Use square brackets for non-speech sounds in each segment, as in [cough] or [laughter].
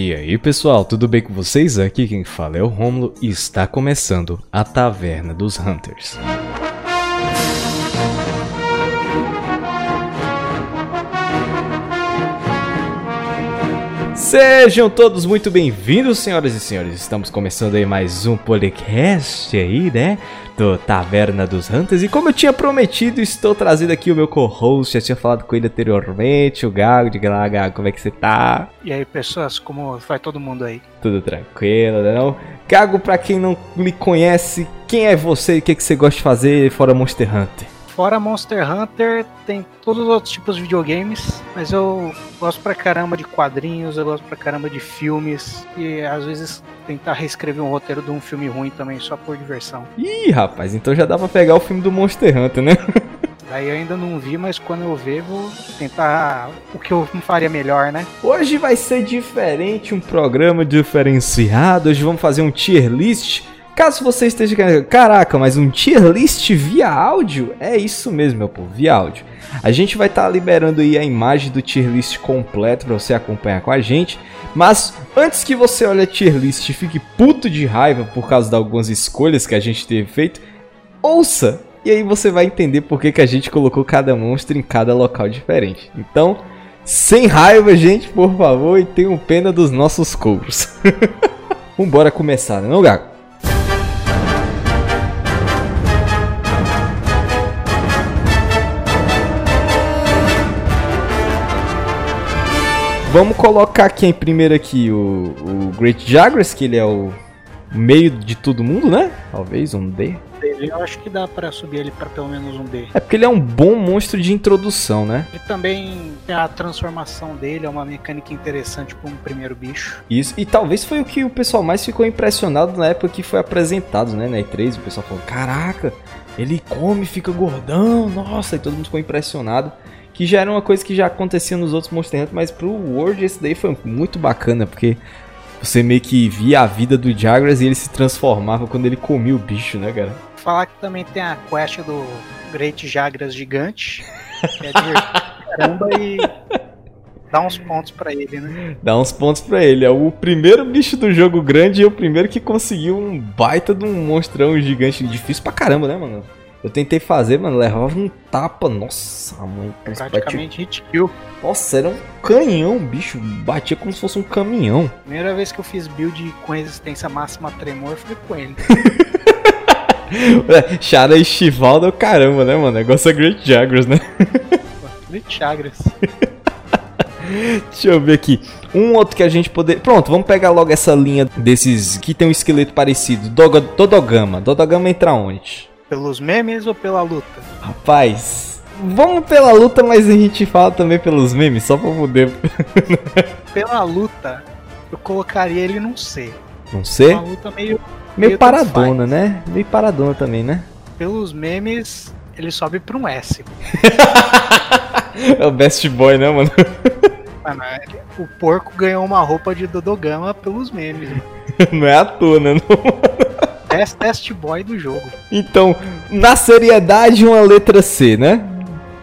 E aí pessoal, tudo bem com vocês? Aqui quem fala é o Romulo e está começando a Taverna dos Hunters. Sejam todos muito bem-vindos, senhoras e senhores. Estamos começando aí mais um podcast aí, né? Do Taverna dos Hunters. E como eu tinha prometido, estou trazendo aqui o meu co-host. Já tinha falado com ele anteriormente, o Gago. Diga lá, Gago, como é que você tá? E aí, pessoas, como vai todo mundo aí? Tudo tranquilo, né não? Gago, pra quem não me conhece, quem é você e o que, que você gosta de fazer fora Monster Hunter? Fora Monster Hunter, tem todos os outros tipos de videogames, mas eu gosto pra caramba de quadrinhos, eu gosto pra caramba de filmes, e às vezes tentar reescrever um roteiro de um filme ruim também, só por diversão. Ih, rapaz, então já dá pra pegar o filme do Monster Hunter, né? [laughs] Aí eu ainda não vi, mas quando eu ver, vou tentar o que eu faria melhor, né? Hoje vai ser diferente, um programa diferenciado. Hoje vamos fazer um tier list. Caso você esteja querendo, caraca, mas um tier list via áudio? É isso mesmo, meu povo, via áudio. A gente vai estar tá liberando aí a imagem do tier list completo para você acompanhar com a gente. Mas antes que você olhe a tier list e fique puto de raiva por causa de algumas escolhas que a gente teve feito, ouça e aí você vai entender por que, que a gente colocou cada monstro em cada local diferente. Então, sem raiva, gente, por favor, e tenham pena dos nossos couros. [laughs] Vambora começar, né, não, Gago? Vamos colocar aqui em primeiro aqui o, o Great Jaguars, que ele é o meio de todo mundo, né? Talvez um D. Eu acho que dá pra subir ele pra pelo menos um D. É porque ele é um bom monstro de introdução, né? E também a transformação dele é uma mecânica interessante para um primeiro bicho. Isso, e talvez foi o que o pessoal mais ficou impressionado na época que foi apresentado, né? Na E3, o pessoal falou: caraca, ele come, fica gordão, nossa, e todo mundo ficou impressionado. Que já era uma coisa que já acontecia nos outros Monster Hunter, mas pro World esse daí foi muito bacana, porque você meio que via a vida do Jagras e ele se transformava quando ele comia o bicho, né, cara? Falar que também tem a quest do Great Jagras gigante, que é de caramba e dá uns pontos para ele, né? Dá uns pontos para ele. É o primeiro bicho do jogo grande e o primeiro que conseguiu um baita de um monstrão gigante difícil pra caramba, né, mano? Eu tentei fazer, mano, levava um tapa. Nossa, mãe. Praticamente hit kill. Nossa, era um canhão, bicho. Batia como se fosse um caminhão. Primeira vez que eu fiz build com resistência máxima a tremor foi com ele. [laughs] Chara e Chivaldo é o caramba, né, mano? Negócio é Great Jaggers, né? [laughs] Great Jaggers. [laughs] Deixa eu ver aqui. Um outro que a gente poder. Pronto, vamos pegar logo essa linha desses que tem um esqueleto parecido. Doga... Dodogama. Dodogama entra onde? Pelos memes ou pela luta? Rapaz, vamos pela luta, mas a gente fala também pelos memes, só pra poder. pela luta, eu colocaria ele num C. Num C? Uma luta meio. Meio, meio paradona, né? Meio paradona também, né? Pelos memes, ele sobe pra um S. [laughs] é o best boy, né, mano? Mano, o porco ganhou uma roupa de Dodogama pelos memes. [laughs] Não é à toa, né? Não? Best Test Boy do jogo. Então, na seriedade, uma letra C, né?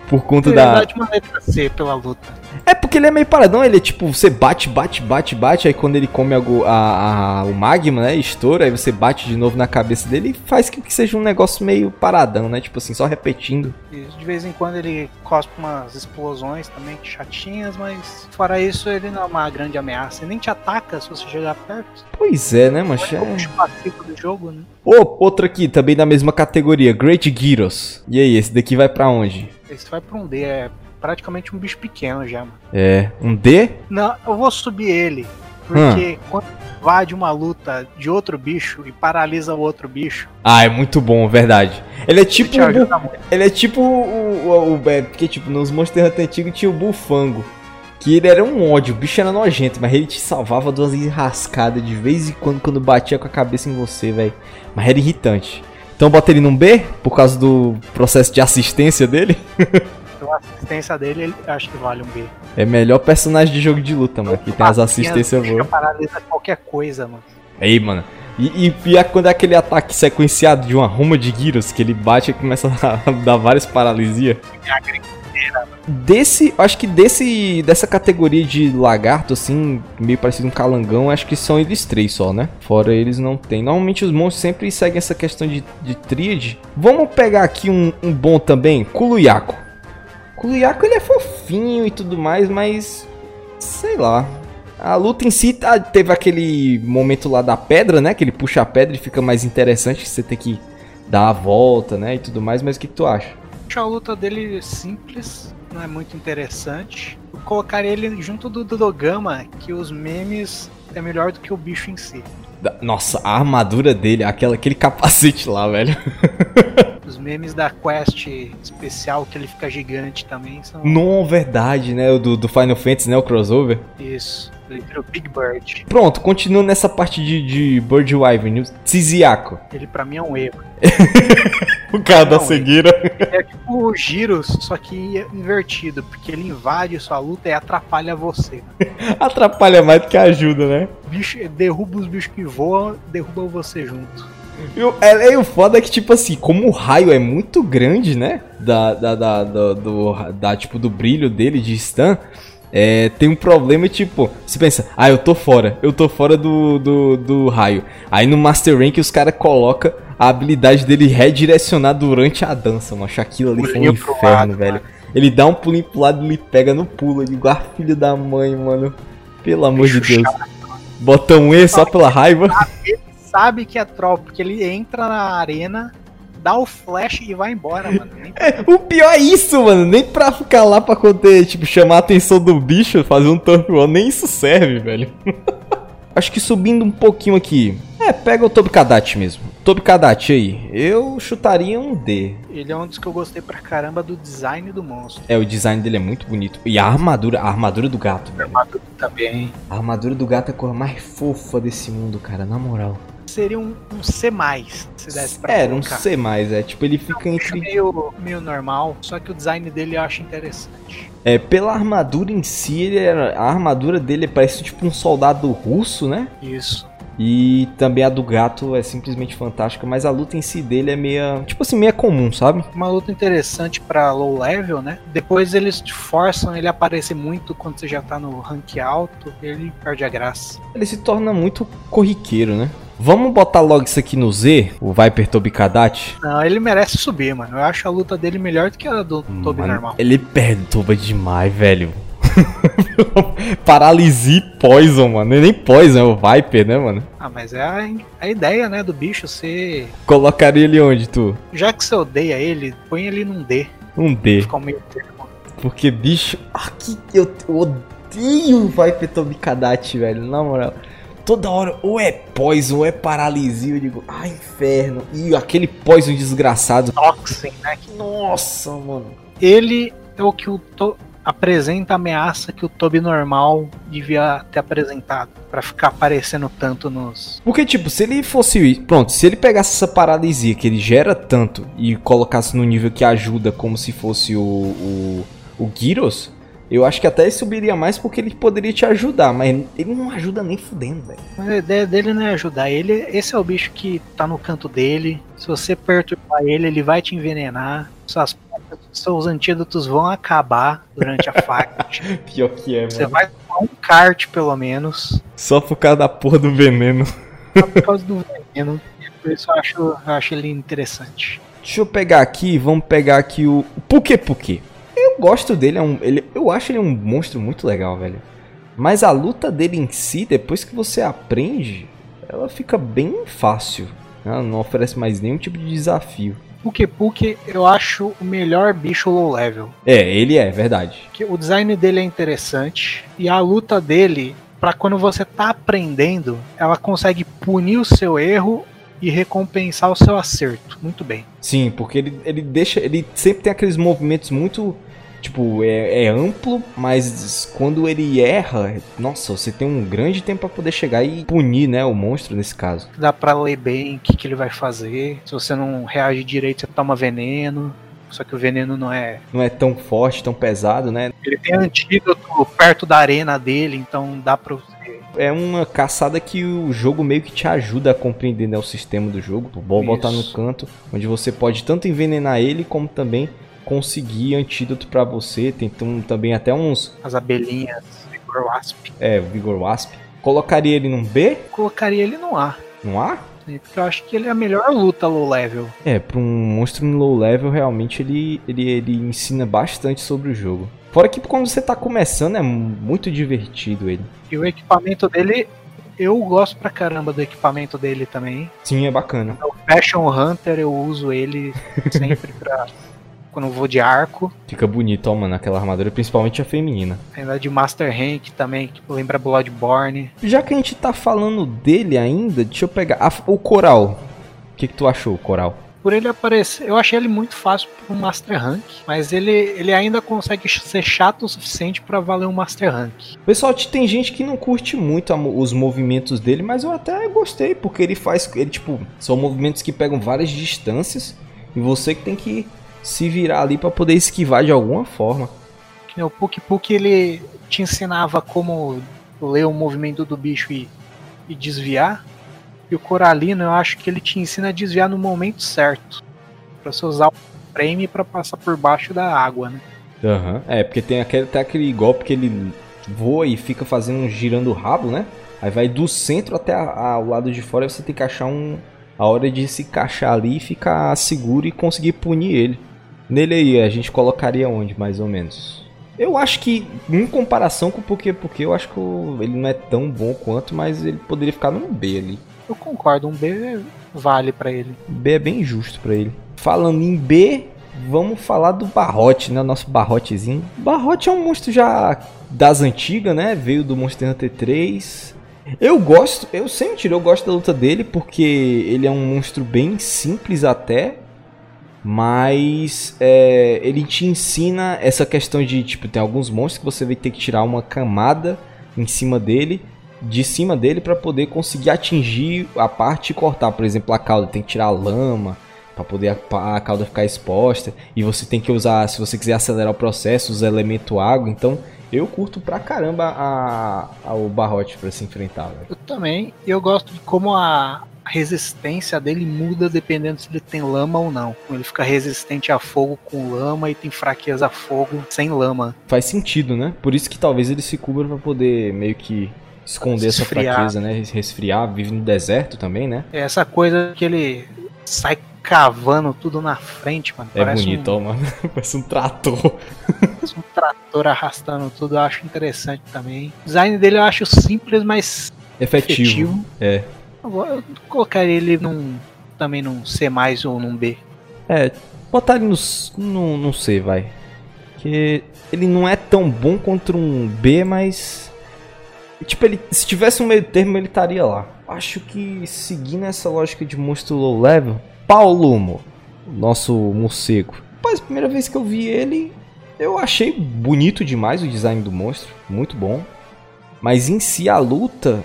Por conta seriedade, da. uma letra C pela luta. É porque ele é meio paradão, ele é tipo, você bate, bate, bate, bate, aí quando ele come a, a, a, o magma, né, estoura, aí você bate de novo na cabeça dele e faz que, que seja um negócio meio paradão, né, tipo assim, só repetindo. de vez em quando ele cospe umas explosões também chatinhas, mas fora isso ele não é uma grande ameaça, ele nem te ataca se você chegar perto. Pois é, né, mas é... o do jogo, né. Oh, outra aqui, também da mesma categoria, Great Gyros. E aí, esse daqui vai para onde? Esse vai pra um D, é praticamente um bicho pequeno já, mano. É, um D? Não, eu vou subir ele. Porque hum. quando invade uma luta de outro bicho e paralisa o outro bicho. Ah, é muito bom, verdade. Ele é tipo. O, ele é tipo o. o, o é, porque, tipo, nos Monster Hunter antigos tinha o Bufango. Que ele era um ódio, o bicho era nojento, mas ele te salvava duas enrascadas de vez em quando quando batia com a cabeça em você, velho. Mas era irritante. Então bota ele num B, por causa do processo de assistência dele. [laughs] a assistência dele, ele, acho que vale um B. É melhor personagem de jogo de luta, mano. Que tem as assistências boas. paralisa qualquer coisa, mano. Aí, mano. E, e, quando é aquele ataque sequenciado de uma ruma de Gyros, que ele bate e começa a [laughs] dar várias paralisia. maneira. Desse, acho que desse dessa categoria de lagarto assim, meio parecido um calangão, acho que são eles três só, né? Fora eles não tem. Normalmente os monstros sempre seguem essa questão de, de tríade. Vamos pegar aqui um, um bom também, Kuluyaku. Kuluyaku ele é fofinho e tudo mais, mas sei lá. A luta em si tá, teve aquele momento lá da pedra, né? Que ele puxa a pedra e fica mais interessante, você tem que dar a volta, né? E tudo mais, mas o que, que tu acha? Acho a luta dele simples, não é muito interessante. Eu colocaria ele junto do Dodogama, que os memes é melhor do que o bicho em si. Nossa, a armadura dele, aquela, aquele capacete lá, velho. [laughs] Os memes da quest especial que ele fica gigante também são Não, verdade, né? O do, do Final Fantasy, né? O crossover. isso. Big Bird. Pronto, continuando nessa parte de, de Bird Wyvern, o Tiziaco. Ele pra mim é um erro. [laughs] O cara da Não, cegueira. É tipo o Gyros, só que invertido, porque ele invade sua luta e atrapalha você. [laughs] Atrapalha mais do que ajuda, né? Bicho, derruba os bichos que voam, derruba você junto. E o, é, é, o foda é que, tipo assim, como o raio é muito grande, né? Da, da, da, da- do, da, tipo, do brilho dele de stun, é, tem um problema, tipo, você pensa, ah, eu tô fora, eu tô fora do, do, do raio. Aí no Master Rank os caras colocam a habilidade dele redirecionar durante a dança, mano. Aquilo ali foi um inferno, lado, velho. mano. Ele dá um pulinho pro lado e ele pega no pulo. Eu digo, ah, filho da mãe, mano. Pelo amor de Deus. Botão E só pela raiva. Sabe que é troll, porque ele entra na arena, dá o flash e vai embora, mano. Nem [laughs] O pior é isso, mano. Nem pra ficar lá pra poder, tipo, chamar a atenção do bicho, fazer um turf one, nem isso serve, velho. [laughs] Acho que subindo um pouquinho aqui. É, pega o Tobikadachi mesmo. Tobikadachi aí. Eu chutaria um D. Ele é um dos que eu gostei pra caramba do design do monstro. É, o design dele é muito bonito. E a armadura, a armadura do gato, velho. Armadura também. A armadura do gato é a cor mais fofa desse mundo, cara, na moral. Seria um, um C+, se desse pra Era um colocar. C+, é. Tipo, ele fica Bicho entre... meio, meio normal, só que o design dele eu acho interessante. É, pela armadura em si, ele era... a armadura dele parece tipo um soldado russo, né? Isso. E também a do gato é simplesmente fantástica, mas a luta em si dele é meia, tipo assim, meia comum, sabe? Uma luta interessante pra low level, né? Depois eles te forçam ele aparecer muito quando você já tá no rank alto, ele perde a graça. Ele se torna muito corriqueiro, né? Vamos botar logo isso aqui no Z, o Viper Tobikadachi. Não, ele merece subir, mano. Eu acho a luta dele melhor do que a do Mano, normal. Ele perturba demais, velho. [laughs] Paralisia e Poison, mano. É nem Poison, é o Viper, né, mano? Ah, mas é a, a ideia, né, do bicho ser. Colocaria ele onde, tu? Já que você odeia ele, põe ele num D. Um D. Fica meio termo. Porque, bicho, aqui eu, eu odeio o Viper Tobikadachi, velho, na moral. Toda hora, ou é poison, ou é paralisia, eu digo, ah, inferno. E aquele poison desgraçado. Toxin, né? que Nossa, mano. Ele é o que o to- apresenta a ameaça que o Toby normal devia ter apresentado. Pra ficar aparecendo tanto nos. Porque, tipo, se ele fosse. Pronto, se ele pegasse essa paralisia que ele gera tanto e colocasse no nível que ajuda, como se fosse o. o, o Gyros, eu acho que até ele subiria mais porque ele poderia te ajudar, mas ele não ajuda nem fudendo, velho. Mas a ideia dele não é ajudar ele. Esse é o bicho que tá no canto dele. Se você perturbar ele, ele vai te envenenar. Suas, seus antídotos vão acabar durante a fight. [laughs] Pior que é, Você mano. vai tomar um kart, pelo menos. Só por causa da porra do veneno. Só por causa do veneno. Por isso eu acho, eu acho ele interessante. Deixa eu pegar aqui, vamos pegar aqui o o Puke Puke. Eu gosto dele, é um, ele, eu acho ele um monstro muito legal, velho. Mas a luta dele em si, depois que você aprende, ela fica bem fácil. Ela não oferece mais nenhum tipo de desafio. Puke Puke eu acho o melhor bicho low level. É, ele é, verdade. O design dele é interessante e a luta dele, pra quando você tá aprendendo, ela consegue punir o seu erro e recompensar o seu acerto. Muito bem. Sim, porque ele, ele deixa. Ele sempre tem aqueles movimentos muito. Tipo, é, é amplo, mas quando ele erra, nossa, você tem um grande tempo pra poder chegar e punir, né, o monstro nesse caso. Dá pra ler bem o que, que ele vai fazer. Se você não reage direito, você toma veneno. Só que o veneno não é. Não é tão forte, tão pesado, né? Ele tem antídoto perto da arena dele, então dá pra você. É uma caçada que o jogo meio que te ajuda a compreender né, o sistema do jogo. Bom botar no canto, onde você pode tanto envenenar ele, como também conseguir antídoto pra você. Tem tam- também até uns. As abelhinhas, Vigor Wasp. É, Vigor Wasp. Colocaria ele num B? Colocaria ele no A. Num A? né, Porque eu acho que ele é a melhor luta low level. É, pra um monstro em low level, realmente ele, ele, ele ensina bastante sobre o jogo. Fora que quando você tá começando é muito divertido ele. E o equipamento dele, eu gosto pra caramba do equipamento dele também. Sim, é bacana. O Fashion Hunter eu uso ele sempre pra. [laughs] quando eu vou de arco. Fica bonito, ó, mano, aquela armadura, principalmente a feminina. Ainda de Master Rank também, que lembra Bloodborne. Já que a gente tá falando dele ainda, deixa eu pegar. a- o coral. O que, que tu achou, coral? Por ele aparecer, eu achei ele muito fácil pro Master Rank, mas ele, ele ainda consegue ser chato o suficiente pra valer um Master Rank. Pessoal, te- tem gente que não curte muito os movimentos dele, mas eu até gostei, porque ele faz. Ele, tipo, são movimentos que pegam várias distâncias e você que tem que se virar ali pra poder esquivar de alguma forma. Que nem O Puk Puk ele te ensinava como ler o movimento do bicho e, e desviar. E o Coralino eu acho que ele te ensina a desviar no momento certo. Pra você usar o frame pra passar por baixo da água, né? Aham. É, porque tem aquele, até aquele golpe que ele voa e fica fazendo um girando o rabo, né? Aí vai do centro até a- ao lado de fora e você tem que achar um. A hora de se encaixar ali e ficar seguro e conseguir punir ele. Nele aí, a gente colocaria onde, mais ou menos? Eu acho que, em comparação com o Porque Porque, eu acho que ele não é tão bom quanto, mas ele poderia ficar num B ali. Eu concordo, um B vale pra ele. B é bem justo pra ele. Falando em B, vamos falar do Barrote, né? Nosso Barrotezinho. Barrote é um monstro já das antigas, né? Veio do Monster Hunter 3. Eu gosto, eu sempre tirei, eu gosto da luta dele porque ele é um monstro bem simples até. Mas é, ele te ensina essa questão de, tipo, tem alguns monstros que você vai ter que tirar uma camada em cima dele de cima dele para poder conseguir atingir a parte e cortar. Por exemplo, a cauda tem que tirar a lama para poder a, a cauda ficar exposta. E você tem que usar, se você quiser acelerar o processo, os elementos água. Então, eu curto pra caramba a, a- o barrote para se enfrentar. velho. Eu também. Eu gosto de como a resistência dele muda dependendo se ele tem lama ou não. Ele fica resistente a fogo com lama e tem fraqueza a fogo sem lama. Faz sentido, né? Por isso que talvez ele se cubra para poder meio que esconder essa fraqueza, né? Resfriar, vive no deserto também, né? É essa coisa que ele sai cavando tudo na frente, mano. É Parece bonito, um, ó, mano. [laughs] Parece um trator. parece um trator arrastando tudo. Eu acho interessante também. O design dele eu acho simples, mas Efetivo. efetivo. É. Vou- eu colocaria ele num, também num C mais ou num B. É, botar ele no, no, no C, vai. Que ele não é tão bom contra um B, mas. Tipo, ele, se tivesse um meio termo, ele estaria lá. Acho que seguindo essa lógica de monstro low level, Paulumo, nosso morcego. Rapaz, primeira vez que eu vi ele, eu achei bonito demais o design do monstro, muito bom. Mas em si a luta.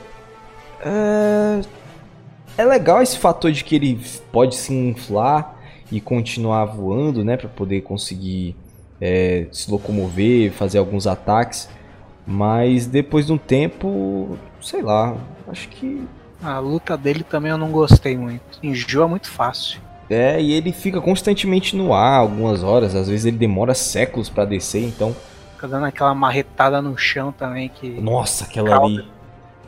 É, é legal esse fator de que ele pode se inflar e continuar voando, né, para poder conseguir é, se locomover, fazer alguns ataques. Mas depois de um tempo, sei lá, acho que A luta dele também eu não gostei muito. Enjoa muito fácil. é e ele fica constantemente no ar algumas horas. Às vezes ele demora séculos para descer, então Fica dando aquela marretada no chão também que. Nossa, aquela Calma. ali.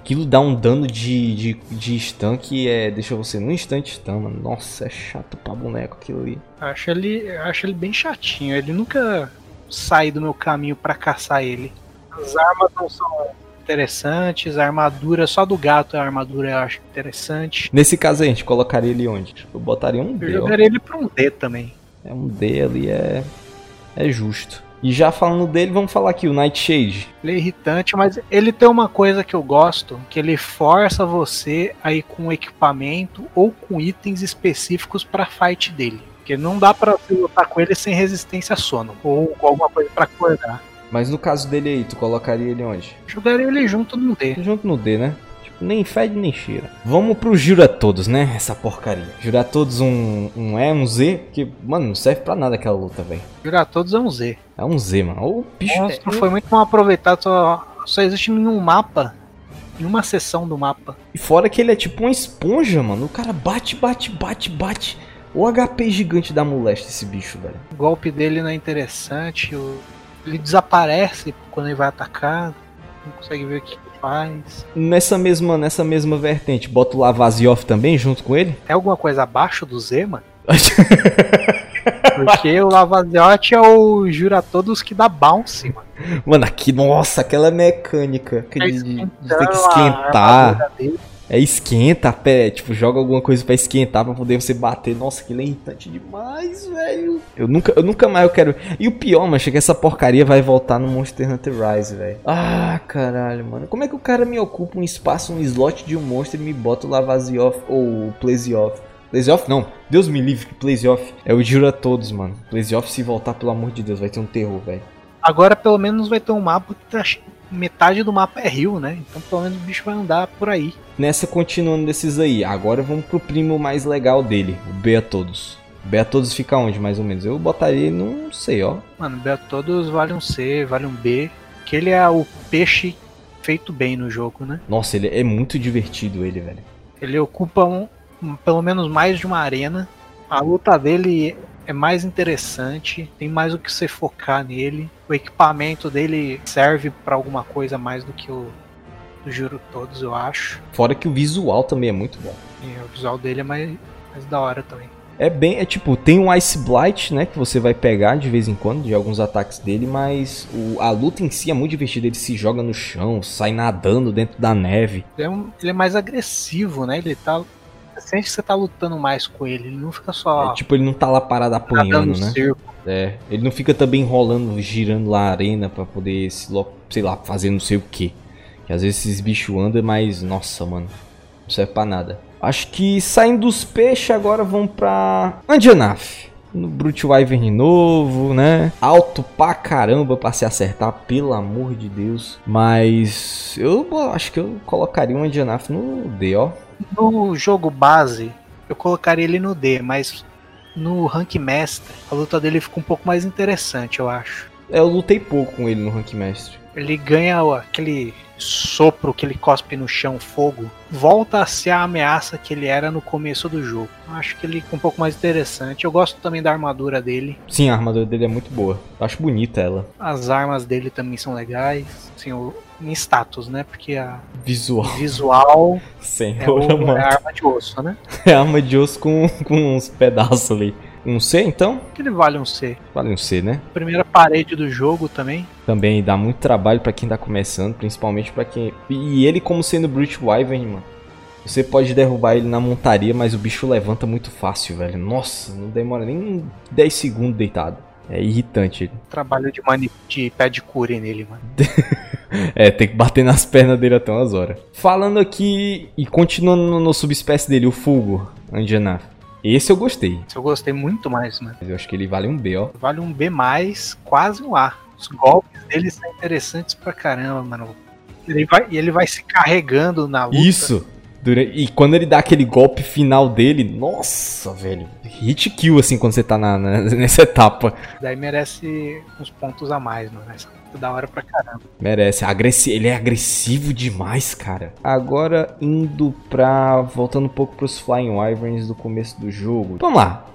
Aquilo dá um dano de, de, de stun que é, deixa você num instante stun, mano. Nossa, é chato pra boneco aquilo ali. Eu acho ele, eu acho ele bem chatinho. Ele nunca sai do meu caminho pra caçar ele. As armas não são interessantes, a armadura, só do gato a armadura eu acho interessante. Nesse caso aí, a gente colocaria ele onde? Eu botaria um Eu D, ó. jogaria ele pra um D também. É um D ali, é. É justo. E já falando dele, vamos falar aqui, o Nightshade. Ele é irritante, mas ele tem uma coisa que eu gosto, que ele força você a ir com equipamento ou com itens específicos pra fight dele. Porque não dá pra você lutar com ele sem resistência a sono, ou com alguma coisa pra acordar. Mas no caso dele aí, tu colocaria ele onde? Jogaria ele junto no D. Junto no D, né? Nem fede nem cheira. Vamos pro Jura Todos, né? Essa porcaria. Jura Todos um, um E, um Z, porque, mano, não serve pra nada aquela luta, velho. Jurar todos é um Z. É um Z, mano. O bicho O é- foi muito mal aproveitado, só, só existe em um mapa, em uma seção do mapa. E fora que ele é tipo uma esponja, mano. O cara bate, bate, bate, bate. O HP gigante da molesta esse bicho, velho. O golpe dele não é interessante. Ele desaparece quando ele vai atacar. Não consegue ver o que faz. Nessa mesma, nessa mesma vertente, bota o Lavazioff também junto com ele? É alguma coisa abaixo do Zema? [laughs] Porque o Lavaziote é o jura todos que dá bounce, mano. Mano, aqui, nossa, aquela mecânica que de, de- ter que a esquentar. dele. É esquenta, pé, tipo, joga alguma coisa pra esquentar pra poder você bater. Nossa, que irritante demais, velho. Eu nunca, eu nunca mais eu quero. E o pior, mano, é que essa porcaria vai voltar no Monster Hunter Rise, velho. Ah, caralho, mano. Como é que o cara me ocupa um espaço, um slot de um monstro e me bota o Lavazioff ou o Plezioff? Plezioff não, Deus me livre que Plezioff é o Jura todos, mano. Plezioff se voltar, pelo amor de Deus, vai ter um terror, velho. Agora pelo menos vai ter um mapa que tá metade do mapa é rio, né? Então pelo menos o bicho vai andar por aí. Nessa, continuando desses aí, agora vamos pro primo mais legal dele, o Beatodos. Beatodos fica onde, mais ou menos? Eu botaria, não sei, ó. Mano, todos vale um C, vale um B. Que ele é o peixe feito bem no jogo, né? Nossa, ele é muito divertido, ele, velho. Ele ocupa um, um- pelo menos mais de uma arena. A luta dele é mais interessante, tem mais o que você focar nele. O equipamento dele serve pra alguma coisa mais do que o do Juro Todos, eu acho. Fora que o visual também é muito bom. E o visual dele é mais, mais da hora também. É bem, é tipo, tem um Ice Blight, né, que você vai pegar de vez em quando, de alguns ataques dele, mas o- a luta em si é muito divertida. Ele se joga no chão, sai nadando dentro da neve. É, um- ele é mais agressivo, né? Ele tá. Sente que você tá lutando mais com ele. Ele não fica só É, tipo, ele não tá lá parado apanhando, né? circo. É, ele não fica também enrolando, girando lá a arena pra poder, sei lá, fazer não sei o que. Que às vezes esses bichos andam, mas nossa, mano, não serve pra nada. Acho que saindo dos peixes agora vão pra Andianaf. No Brute Wyvern novo, né? Alto pra caramba pra se acertar, pelo amor de Deus. Mas eu acho que eu colocaria um Andianaf no D, ó. No jogo base, eu colocaria ele no D, mas no rank mestre, a luta dele fica um pouco mais interessante, eu acho. É, eu lutei pouco com ele no Rank Mestre. Ele ganha aquele sopro que ele cospe no chão, fogo, volta a ser a ameaça que ele era no começo do jogo. Acho que ele fica um pouco mais interessante. Eu gosto também da armadura dele. Sim, a armadura dele é muito boa. Eu acho bonita ela. As armas dele também são legais. Assim, o, em status, né? Porque a Visual. visual [laughs] Sem é, o, é a arma de osso, né? [laughs] É arma de osso com, com uns pedaços ali. Um C, então? Ele vale um C. Vale um C, né? Primeira parede do jogo também. Também dá muito trabalho pra quem tá começando, principalmente pra quem... E ele como sendo Brute Wyvern, mano. Você pode derrubar ele na montaria, mas o bicho levanta muito fácil, velho. Nossa, não demora nem 10 segundos deitado. É irritante ele. Trabalho de, mani de pé de cure nele, mano. [laughs] É, tem que bater nas pernas dele até umas horas. Falando aqui e continuando no, no subespécie dele, o Fulgo, Anjanaf. Esse eu gostei. Esse eu gostei muito mais, mano. Mas eu acho que ele vale um B, ó. Vale um B, quase um A. Os golpes dele são interessantes pra caramba, mano. Ele vai, e ele vai se carregando na luta. Isso! E quando ele dá aquele golpe final dele, nossa, velho. Hit kill, assim, quando você tá na, na- [laughs] nessa etapa. Daí merece uns pontos a mais, mano. Essa luta é da hora pra caramba. Merece. Agressi ele é agressivo demais, cara. Agora, indo pra... Voltando um pouco pros Flying Wyverns do começo do jogo. Vamos lá.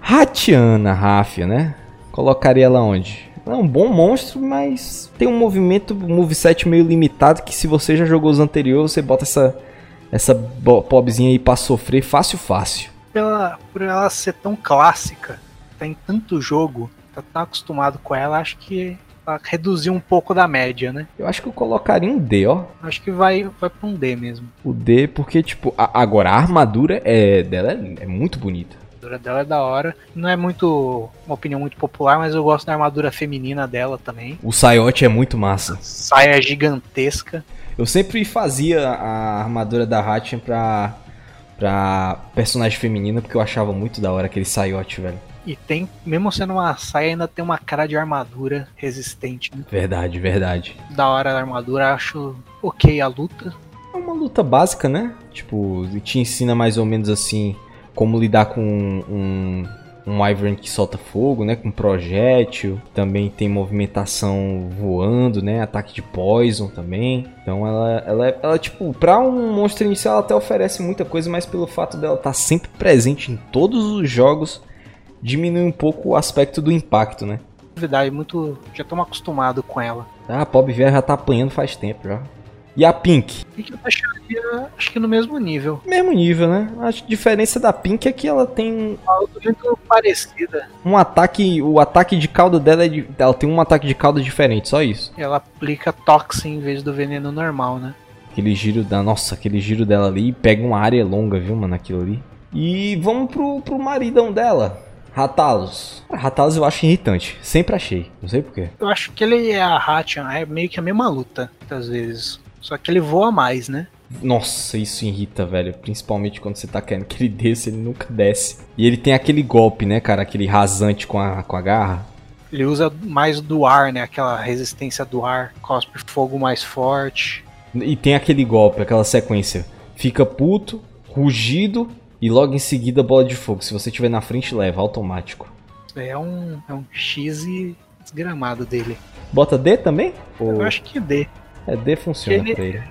Ratiana Rafia, né? Colocaria ela onde? Ela é um bom monstro, mas tem um movimento, um moveset meio limitado que se você já jogou os anteriores, você bota essa... Essa pobzinha aí pra sofrer fácil, fácil. Pela, por ela ser tão clássica, tá em tanto jogo, tá tão acostumado com ela, acho que ela reduziu um pouco da média, né? Eu acho que eu colocaria um D, ó. Acho que vai, vai pra um D mesmo. O D, porque, tipo, a- agora a armadura é, dela é, é muito bonita. A armadura dela é da hora. Não é muito uma opinião muito popular, mas eu gosto da armadura feminina dela também. O Saiote é muito massa. Saia gigantesca. Eu sempre fazia a armadura da Hatchin pra, pra personagem feminina, porque eu achava muito da hora aquele Saiote, velho. E tem, mesmo sendo uma saia, ainda tem uma cara de armadura resistente. né? Verdade, verdade. Da hora a armadura, acho ok a luta. É uma luta básica, né? Tipo, te ensina mais ou menos assim como lidar com um, um Wyvern que solta fogo, né? Com projétil. Também tem movimentação voando, né? Ataque de poison também. Então ela, ela, é, ela tipo, pra um monstro inicial ela até oferece muita coisa, mas pelo fato dela estar tá sempre presente em todos os jogos, diminui um pouco o aspecto do impacto, né? Verdade, muito. Já estamos acostumados com ela. Ah, a Pop VR já tá apanhando faz tempo já. E a Pink? Pink eu acharia, acho que no mesmo nível. Mesmo nível, né? A diferença da Pink é que ela tem. Uma muito parecida. Um ataque. O ataque de cauda dela é de, Ela tem um ataque de cauda diferente, só isso. Ela aplica toxin em vez do veneno normal, né? Aquele giro da. Nossa, aquele giro dela ali pega uma área longa, viu, mano? Aquilo ali. E vamos pro, pro maridão dela. Ratalos. Ratalos eu acho irritante. Sempre achei. Não sei porquê. Eu acho que ele é a Hatian, é meio que a mesma luta, muitas vezes. Só que ele voa mais, né? Nossa, isso irrita, velho. Principalmente quando você tá querendo que ele desça, ele nunca desce. E ele tem aquele golpe, né, cara? Aquele rasante com a, com a garra. Ele usa mais do ar, né? Aquela resistência do ar. Cospe fogo mais forte. E tem aquele golpe, aquela sequência. Fica puto, rugido e logo em seguida bola de fogo. Se você tiver na frente, leva, automático. É um, é um X desgramado dele. Bota D também? Eu acho que D. É, D funciona ele, pra ele.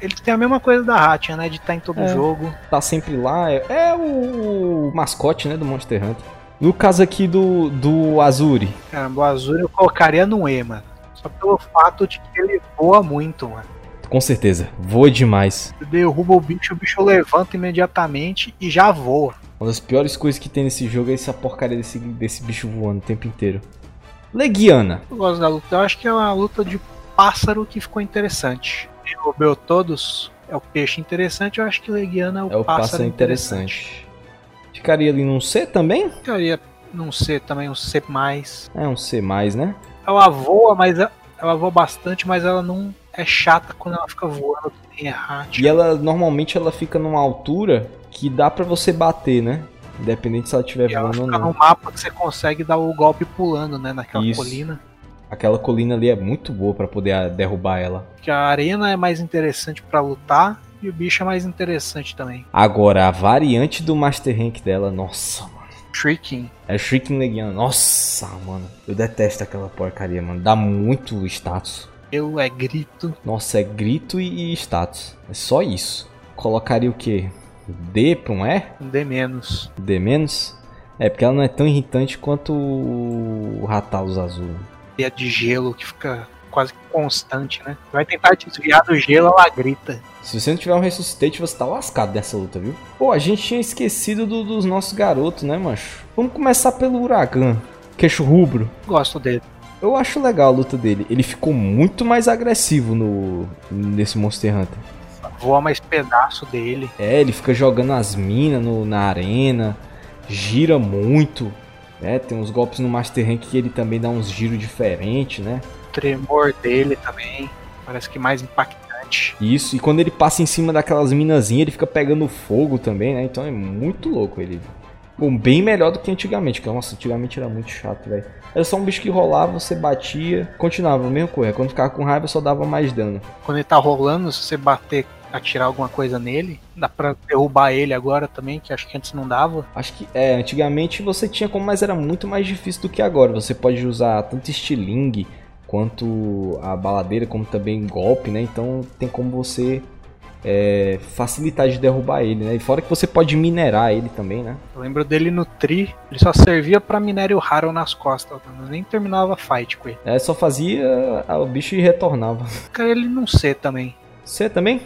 Ele tem a mesma coisa da Hatia, né? De estar tá em todo é, jogo. Tá sempre lá. É, é o, o, mascote, né? Do Monster Hunter. No caso aqui do, do Azuri. Caramba, o Azuri eu colocaria no E, mano. Só pelo fato de que ele voa muito, mano. Com certeza, voa demais. Derruba o bicho, o bicho levanta imediatamente e já voa. Uma das piores coisas que tem nesse jogo é essa porcaria desse, desse bicho voando o tempo inteiro. Leguiana. Eu gosto da luta. Eu acho que é uma luta de pássaro que ficou interessante. Derrubeu todos. É o peixe interessante. Eu acho que Leguiana é o, é o pássaro, pássaro interessante. interessante. Ficaria ali num C também? Ficaria num C também, um C. É um C, né? Ela voa, mas ela voa bastante, mas ela não é chata quando ela fica voando, que nem E ela normalmente ela fica numa altura que dá para você bater, né? Independente se ela estiver voando ou não. no mapa que você consegue dar o golpe pulando, né? Naquela Isso. colina. Aquela colina ali é muito boa para poder derrubar ela. Que a arena é mais interessante para lutar e o bicho é mais interessante também. Agora, a variante do Master Rank dela, nossa, mano. Shrieking. É Shrieking Legion. Nossa, mano. Eu detesto aquela porcaria, mano. Dá muito status. Eu é grito. Nossa, é grito e, e status. É só isso. Colocaria o quê? D pra um E? Um D menos. D menos? É, porque ela não é tão irritante quanto o Ratalos Azul. E a de gelo que fica quase constante, né? Vai tentar desviar do gelo, ela grita. Se você não tiver um Resuscitate, você tá lascado nessa luta, viu? Pô, a gente tinha esquecido do, dos nossos garotos, né, macho? Vamos começar pelo Huracan. Queixo rubro. Gosto dele. Eu acho legal a luta dele. Ele ficou muito mais agressivo no nesse Monster Hunter. Voa mais pedaço dele. É, ele fica jogando as minas na arena, gira muito. Né? Tem uns golpes no Master Rank que ele também dá uns giros diferentes, né? O tremor dele também, parece que mais impactante. Isso, e quando ele passa em cima daquelas minazinhas, ele fica pegando fogo também, né? Então é muito louco ele. Bom, bem melhor do que antigamente, porque nossa, antigamente era muito chato, velho. Era só um bicho que rolava, você batia, continuava a mesma coisa. Quando ficava com raiva, só dava mais dano. Quando ele tá rolando, se você bater, atirar alguma coisa nele, dá pra derrubar ele agora também, que acho que antes não dava. Acho que é, antigamente você tinha como, mas era muito mais difícil do que agora. Você pode usar tanto estilingue quanto a baladeira, como também golpe, né? Então tem como você é, facilitar de derrubar ele, né? E fora que você pode minerar ele também, né? Eu lembro dele no Tri, ele só servia para minério raro nas costas, nem terminava fight com ele. É, só fazia o bicho e retornava. [laughs] Cara, ele não C também. C também?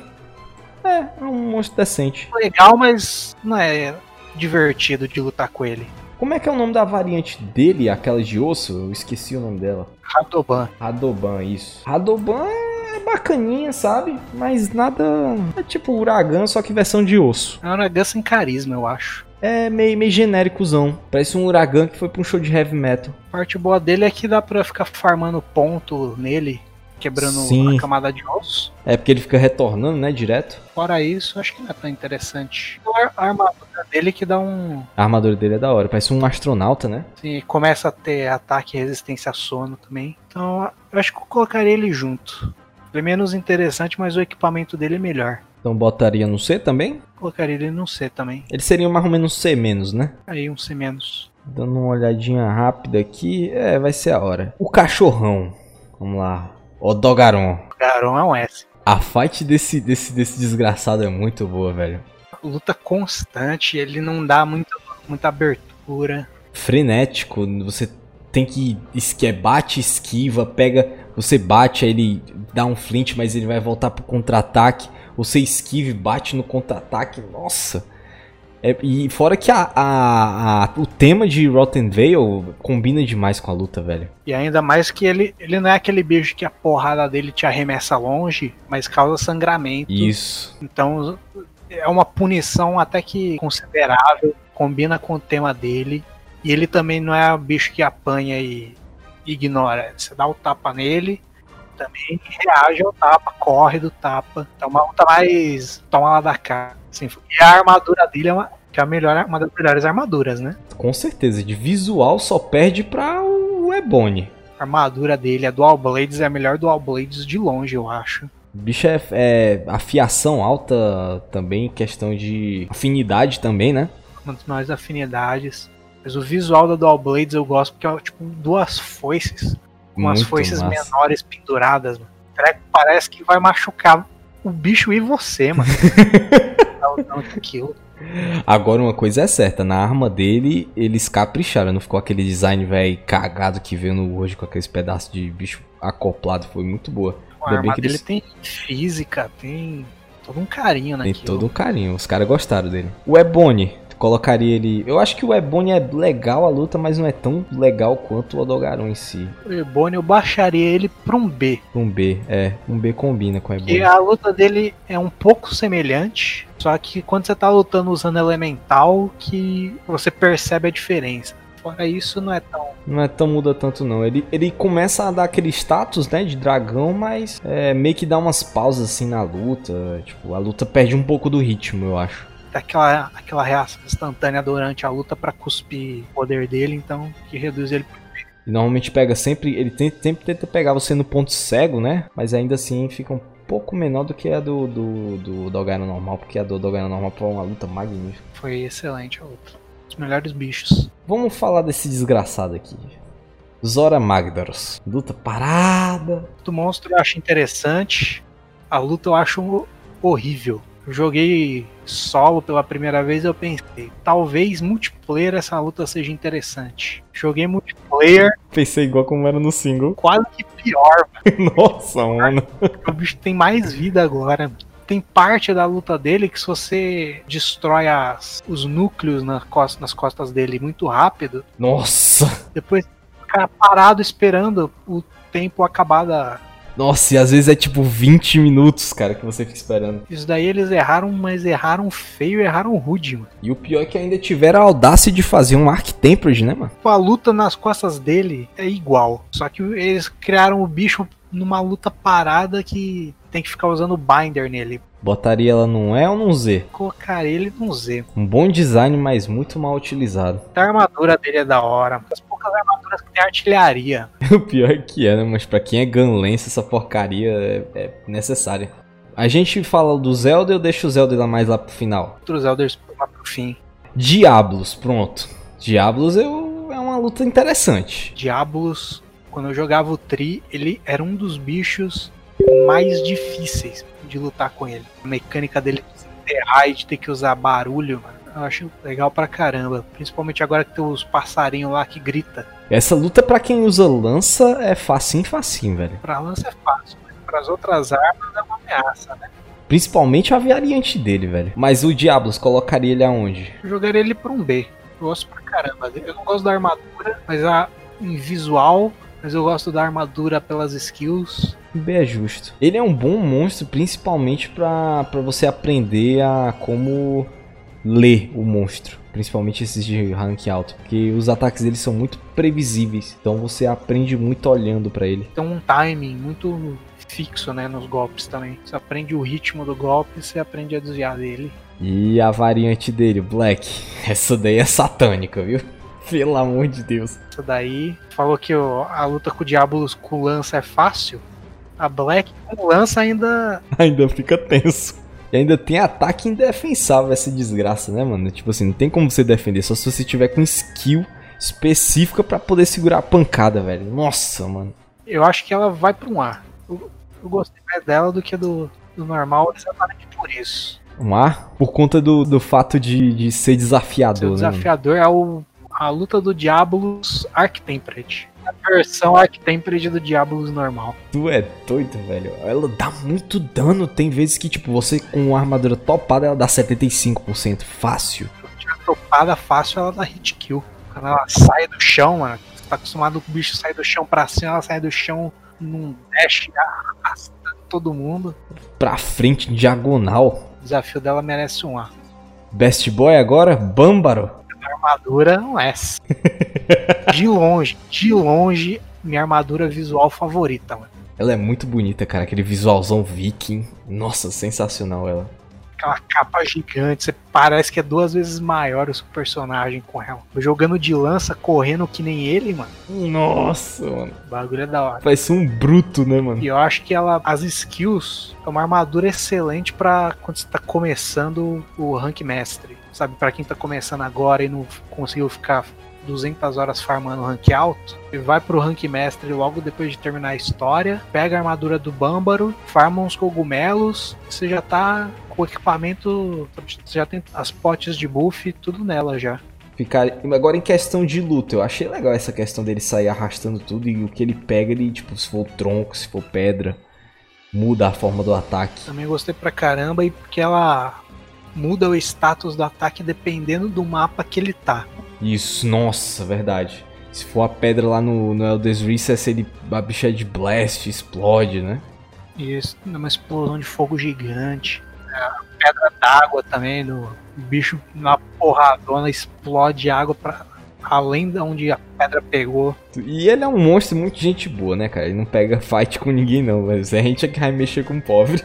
É, é um monstro decente. Legal, mas não é divertido de lutar com ele. Como é que é o nome da variante dele, aquela de osso? Eu esqueci o nome dela. Radoban. Radoban, isso. Radoban é bacaninha, sabe? Mas nada. É tipo Uragan, só que versão de osso. É um Uragan sem carisma, eu acho. É meio, meio genéricozão. Parece um Uragan que foi pra um show de heavy metal. A parte boa dele é que dá pra ficar farmando ponto nele, quebrando Sim. a camada de osso. É porque ele fica retornando, né, direto. Fora isso, acho que não é tão interessante. A armadura dele que dá um. A armadura dele é da hora, parece um astronauta, né? Sim, começa a ter ataque e resistência a sono também. Então, eu acho que eu colocaria ele junto. É menos interessante, mas o equipamento dele é melhor. Então botaria no C também? Colocaria ele no C também. Ele seria mais ou menos C menos, né? Aí um C menos. Dando uma olhadinha rápida aqui, é, vai ser a hora. O cachorrão. Vamos lá. O Dogaron. Garon é um S. A fight desse, desse, desse desgraçado é muito boa, velho. Luta constante, ele não dá muita, muita abertura. Frenético, você tem que. esque- Bate, esquiva, pega. Você bate, aí ele dá um flint, mas ele vai voltar pro contra-ataque. Você esquiva e bate no contra-ataque. Nossa! É, e fora que a, a- a- o tema de Rotten Vale combina demais com a luta, velho. E ainda mais que ele, ele não é aquele bicho que a porrada dele te arremessa longe, mas causa sangramento. Isso. Então é uma punição até que considerável, combina com o tema dele. E ele também não é um bicho que apanha e ignora. Você dá o tapa nele, também reage ao tapa, corre do tapa. Então uma luta mais toma lá da cara. Assim, e a armadura dele é uma, que é a melhor, uma das melhores armaduras, né? Com certeza. De visual só perde pra o Ebony. A armadura dele, a Dual Blades, é a melhor Dual Blades de longe, eu acho. O bicho é, é afiação alta também, questão de afinidade também, né? uma das maiores afinidades. Mas o visual da Dual Blades eu gosto porque é tipo duas foices. Com umas Muito foices massa. menores penduradas. Mano. Parece que vai machucar o bicho e você, mano. [laughs] Aquilo. Agora uma coisa é certa, na arma dele eles capricharam, não ficou aquele design velho cagado que veio no hoje com aqueles pedaços de bicho acoplado, foi muito boa. A arma dele eles- tem física, tem todo um carinho Tem naquilo. todo um carinho, os caras gostaram dele. O Ebony, colocaria ele. Eu acho que o Ebony é legal a luta, mas não é tão legal quanto o Odogaron em si. O Ebony eu baixaria ele pra um B. Um B, é, um B combina com o Ebony. a luta dele é um pouco semelhante, só que quando você tá lutando usando elemental, que você percebe a diferença. Fora isso, não é tão. Não é tão muda tanto não. Ele, ele começa a dar aquele status, né, de dragão, mas é, meio que dá umas pausas assim na luta. Tipo, a luta perde um pouco do ritmo, eu acho. Aquela, aquela reação instantânea durante a luta pra cuspir o poder dele, então que reduz ele. E normalmente pega sempre. Ele tem- sempre tenta pegar você no ponto cego, né? Mas ainda assim fica um pouco menor do que a do, do, do Dogano normal, porque a do Dogano normal foi uma luta magnífica. Foi excelente a luta. Os melhores bichos. Vamos falar desse desgraçado aqui. Zora Magdaros. Luta parada. Do monstro eu acho interessante. A luta eu acho horrível. Joguei solo pela primeira vez eu pensei, talvez multiplayer essa luta seja interessante. Joguei multiplayer, Pensei igual como era no single. quase que pior, [laughs] Nossa, mano. O bicho tem mais vida agora. Tem parte da luta dele que se você destrói as- os núcleos na costa- nas costas dele muito rápido, Nossa. depois fica parado esperando o tempo acabar da. Nossa, e às vezes é tipo 20 minutos, cara, que você fica esperando. Isso daí eles erraram, mas erraram feio erraram rude, mano. E o pior é que ainda tiveram a audácia de fazer um Arc Tempered, né, mano? Tipo, A luta nas costas dele é igual. Só que eles criaram o bicho numa luta parada que tem que ficar usando binder nele. Botaria ela num E ou num Z? Colocar ele num Z. Um bom design, mas muito mal utilizado. A armadura dele é da hora. As poucas armaduras que tem artilharia. [laughs] O pior é que é, né? Mas pra quem é gunlense, essa porcaria é, é necessária. A gente fala do Zelda, eu deixo o Zelda lá mais lá pro final. Outros Elders lá pro fim. Diablos, pronto. Diablos eu, é uma luta interessante. Diablos, quando eu jogava o Tri, ele era um dos bichos mais difíceis de lutar com ele. A mecânica dele de enterrar e de ter que usar barulho, mano, eu acho legal pra caramba. Principalmente agora que tem os passarinhos lá que grita. Essa luta pra quem usa lança é facinho, facinho, velho. Pra lança é fácil, mas pras outras armas é uma ameaça, né? Principalmente a variante dele, velho. Mas o Diablos colocaria ele aonde? Eu jogaria ele pra um B. Eu gosto pra caramba. Eu não gosto da armadura, mas a em visual, mas eu gosto da armadura pelas skills. B é justo. Ele é um bom monstro, principalmente pra, pra você aprender a como ler o monstro. Principalmente esses de rank alto. Porque os ataques dele são muito previsíveis. Então você aprende muito olhando pra ele. Tem um timing muito fixo, né, nos golpes também. Você aprende o ritmo do golpe, você aprende a desviar dele. E a variante dele, Black. [laughs] Essa daí é satânica, viu? [laughs] Pelo amor de Deus. Isso daí falou que o- a luta com o Diablos com lança é fácil. A Black com lança ainda [laughs] Ainda fica tenso. E ainda tem ataque indefensável essa desgraça, né, mano? Tipo assim, não tem como você defender. Só se você tiver com skill específica pra poder segurar a pancada, velho. Nossa, mano. Eu acho que ela vai pra um A. Eu, eu gostei mais dela do que do, do normal, exatamente por isso. Um A? Por conta do, do fato de, de ser desafiador, Seu né? mano? desafiador é o, a luta do Diabolos Arctemperate. A versão Arctemperate do Diabolos normal. Tu é doido, velho. Ela dá muito dano. Tem vezes que, tipo, você com uma armadura topada, ela dá 75% fácil. Topada fácil, ela dá hit kill. Quando ela sai do chão, mano, você tá acostumado com o bicho sair do chão pra cima, ela sai do chão num dash arrastando todo mundo. Pra frente, diagonal. O desafio dela merece um A. Best Boy agora, Bâmbaro. Armadura não é essa. [laughs] De longe, de longe, minha armadura visual favorita, mano. Ela é muito bonita, cara. Aquele visualzão viking. Nossa, sensacional ela. Aquela capa gigante, você parece que é duas vezes maior o seu personagem com ela. Jogando de lança, correndo que nem ele, mano. Nossa, mano. O bagulho é da hora. Parece um bruto, né, mano? E eu acho que ela, as skills, é uma armadura excelente pra quando você tá começando o rank mestre. Sabe, pra quem tá começando agora e não conseguiu ficar 200 horas farmando rank alto, e vai pro rank mestre logo depois de terminar a história, pega a armadura do Bâmbaro, farma uns cogumelos, você já tá com o equipamento, você já tem as potes de buff, tudo nela já. Ficar... Agora em questão de luta, eu achei legal essa questão dele sair arrastando tudo e o que ele pega, ele, tipo, se for tronco, se for pedra, muda a forma do ataque. Também gostei pra caramba e porque ela muda o status do ataque dependendo do mapa que ele tá. Isso, nossa, verdade. Se for a pedra lá no, no Elder's Recess, ele, a bicha é de blast, explode, né? Isso, uma explosão de fogo gigante. A pedra d'água também, do bicho na porradona explode água pra além de onde a pedra pegou. E ele é um monstro muito gente boa, né, cara? Ele não pega fight com ninguém, não. Mas a gente é que vai mexer com o pobre.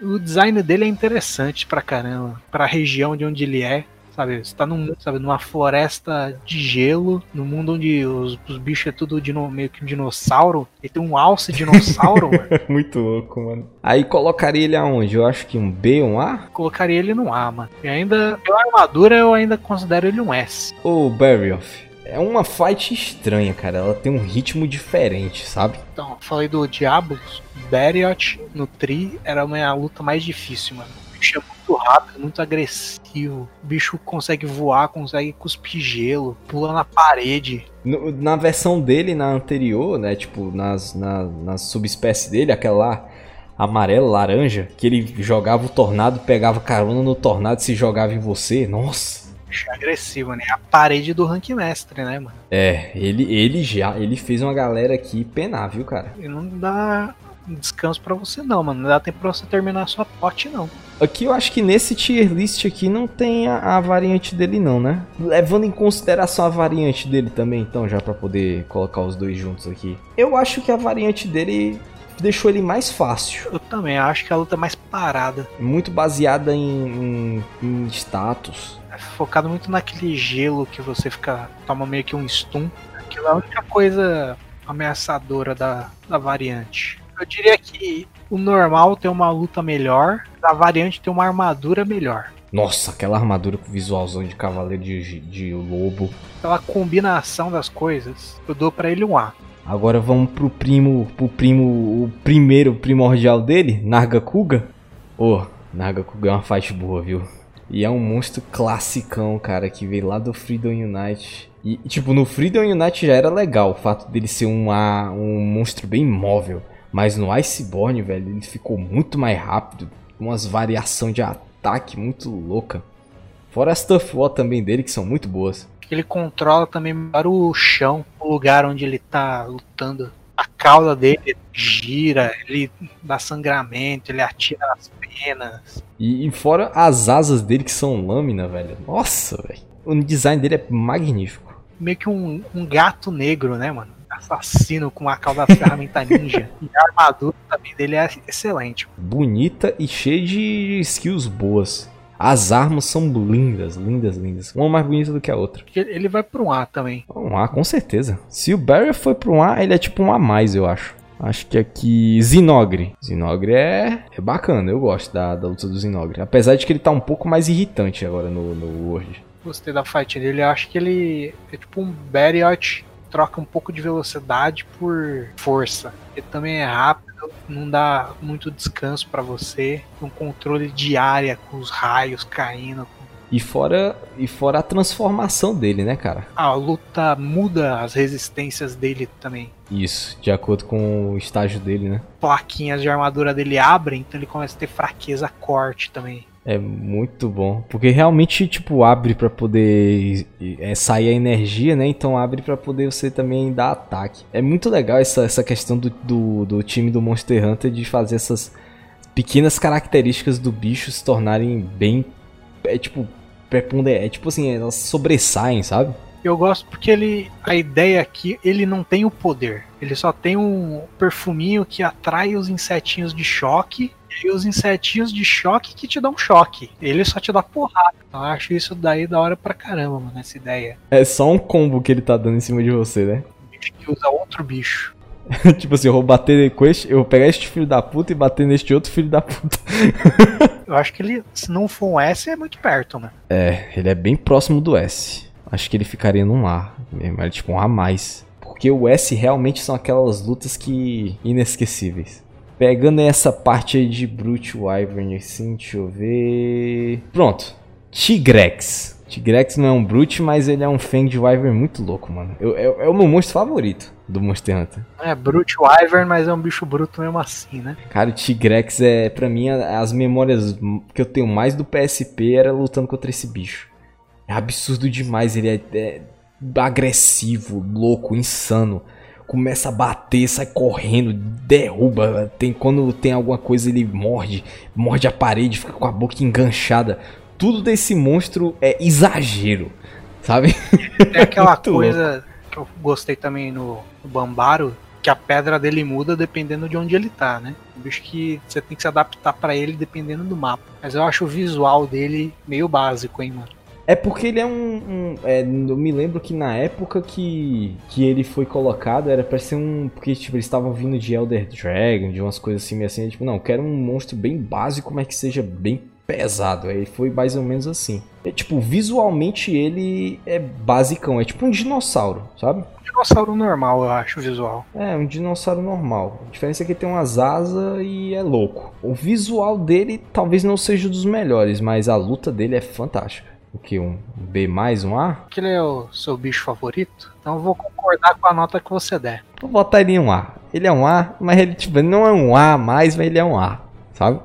O design dele é interessante pra caramba, pra região de onde ele é. Sabe, você tá num, sabe, numa floresta de gelo, num mundo onde os, os bichos é tudo dino, meio que um dinossauro. E tem um alce [laughs] dinossauro, mano. muito louco, mano. Aí colocaria ele aonde? Eu acho que um B, um A? Colocaria ele no A, mano. E ainda, pela armadura, eu ainda considero ele um S. Ô, Barrioff. É uma fight estranha, cara. Ela tem um ritmo diferente, sabe? Então, falei do Diablos, Beriot no Tri era a minha luta mais difícil, mano. O muito rápido, muito agressivo. O bicho consegue voar, consegue cuspir gelo, pula na parede. No- na versão dele, na anterior, né? Tipo, nas, na, na subespécie dele, aquela lá, amarela, laranja, que ele jogava o tornado, pegava carona no tornado e se jogava em você. Nossa! É agressivo, né? A parede do rank mestre, né, mano? É, ele, ele já, ele fez uma galera aqui penar, viu, cara? E não dá descanso pra você não, mano. Não dá tempo pra você terminar a sua pote, não. Aqui eu acho que nesse tier list aqui não tem a, a variante dele não, né? Levando em consideração a variante dele também, então, já pra poder colocar os dois juntos aqui. Eu acho que a variante dele deixou ele mais fácil. Eu também acho que a luta é mais parada. Muito baseada em, em, em status. É focado muito naquele gelo que você fica. toma meio que um stun. Aquilo é a única coisa ameaçadora da, da variante. Eu diria que o normal tem uma luta melhor, a variante tem uma armadura melhor. Nossa, aquela armadura com visualzão de cavaleiro de, de lobo. Pela combinação das coisas, eu dou pra ele um A. Agora vamos pro primo, pro primo, o primeiro primordial dele, Nargacuga. Ô, Nargacuga é uma fight boa, viu? E é um monstro classicão, cara, que veio lá do Freedom Unite. E, tipo, no Freedom Unite já era legal o fato dele ser um, a- um monstro bem móvel. Mas no Iceborne, velho, ele ficou muito mais rápido. com Umas variação de ataque muito louca. Fora as Tough War também dele, que são muito boas. Ele controla também melhor o chão, o lugar onde ele tá lutando. A cauda dele gira, ele dá sangramento, ele atira nas penas. E, e fora as asas dele que são lâmina, velho. Nossa, velho. O design dele é magnífico. Meio que um, um gato negro, né, mano? Assassino com a cauda ferramenta ninja. [laughs] E a armadura também dele é excelente. Bonita e cheia de skills boas. As armas são lindas, lindas, lindas. Uma mais bonita do que a outra. Ele vai pra um A também. Um A, com certeza. Se o Barrier foi pra um A, ele é tipo um A mais, eu acho. Acho que aqui. Zinogre. Zinogre é, é bacana, eu gosto da, da luta do Zinogre. Apesar de que ele tá um pouco mais irritante agora no, no World. Gostei da fight dele. Eu acho que ele é tipo um Bariot troca um pouco de velocidade por força. Ele também é rápido, não dá muito descanso para você. Um controle de área com os raios caindo. E fora, e fora a transformação dele, né, cara? A luta muda as resistências dele também. Isso, de acordo com o estágio dele, né? Plaquinhas de armadura dele abrem, então ele começa a ter fraqueza corte também. É muito bom, porque realmente tipo abre para poder é, sair a energia, né? Então abre para poder você também dar ataque. É muito legal essa, essa questão do, do, do time do Monster Hunter de fazer essas pequenas características do bicho se tornarem bem é tipo é tipo assim, elas sobressaem, sabe? Eu gosto porque ele. A ideia aqui, ele não tem o poder. Ele só tem um perfuminho que atrai os insetinhos de choque. E os insetinhos de choque que te dão choque. Ele só te dá porrada. Eu acho isso daí da hora pra caramba, mano, essa ideia. É só um combo que ele tá dando em cima de você, né? [laughs] Um bicho que usa outro bicho. tipo assim, eu vou bater com este, eu vou pegar este filho da puta e bater neste outro filho da puta. [laughs] eu acho que ele, se não for um S, é muito perto, né? É, ele é bem próximo do S acho que ele ficaria num A mesmo, era tipo um A mais. Porque o S realmente são aquelas lutas que inesquecíveis. Pegando essa parte aí de Brute Wyvern assim, deixa eu ver. Pronto. Tigrex. Tigrex não é um Brute, mas ele é um Fang de Wyvern muito louco, mano. Eu, é, é, o meu monstro favorito do Monster Hunter. É Brute Wyvern, mas é um bicho bruto mesmo assim, né? Cara, o Tigrex é, pra mim, as memórias que eu tenho mais do PSP era lutando contra esse bicho. É absurdo demais, ele é, é agressivo, louco, insano. Começa a bater, sai correndo, derruba. Tem quando tem alguma coisa ele morde, morde a parede, fica com a boca enganchada. Tudo desse monstro é exagero, sabe? Tem [laughs] aquela coisa que eu gostei também no, no Bambaro, que a pedra dele muda dependendo de onde ele tá, né? Um bicho que você tem que se adaptar para ele dependendo do mapa. Mas eu acho o visual dele meio básico, hein, mano. É porque ele é um. um é, eu me lembro que na época que, que ele foi colocado era pra ser um. Porque tipo, eles estavam vindo de Elder Dragon, de umas coisas assim, meio assim. Tipo, não, quero um monstro bem básico, mas que seja bem pesado. Aí foi mais ou menos assim. É, tipo, visualmente ele é basicão, é tipo um dinossauro, sabe? Um dinossauro normal, eu acho, o visual. É, um dinossauro normal. A diferença é que tem umas asas e é louco. O visual dele talvez não seja dos melhores, mas a luta dele é fantástica o que? Um B mais, um A? Que ele é o seu bicho favorito? Então eu vou concordar com a nota que você der. Vou botar ele em um A. Ele é um A, mas ele tipo, não é um A mais, mas ele é um A, sabe?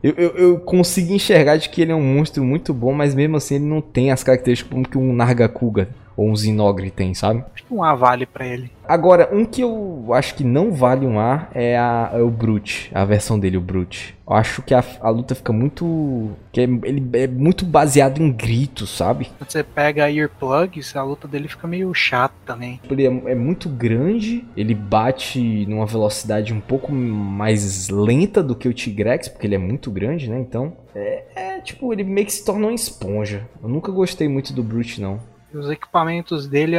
Eu, eu, eu, consigo enxergar de que ele é um monstro muito bom, mas mesmo assim ele não tem as características como que um Nargacuga ou um Zinogre tem, sabe? Acho que um A vale para ele. Agora, um que eu acho que não vale um A é, a, é o Brute, a versão dele, o Brute. Eu acho que a, a luta fica muito. que é, ele é muito baseado em gritos, sabe? Quando você pega a Earplugs, a luta dele fica meio chata também. Ele é, é muito grande, ele bate numa velocidade um pouco mais lenta do que o Tigrex, porque ele é muito grande, né? Então, é, é tipo, ele meio que se torna uma esponja. Eu nunca gostei muito do Brute, não. Os equipamentos dele,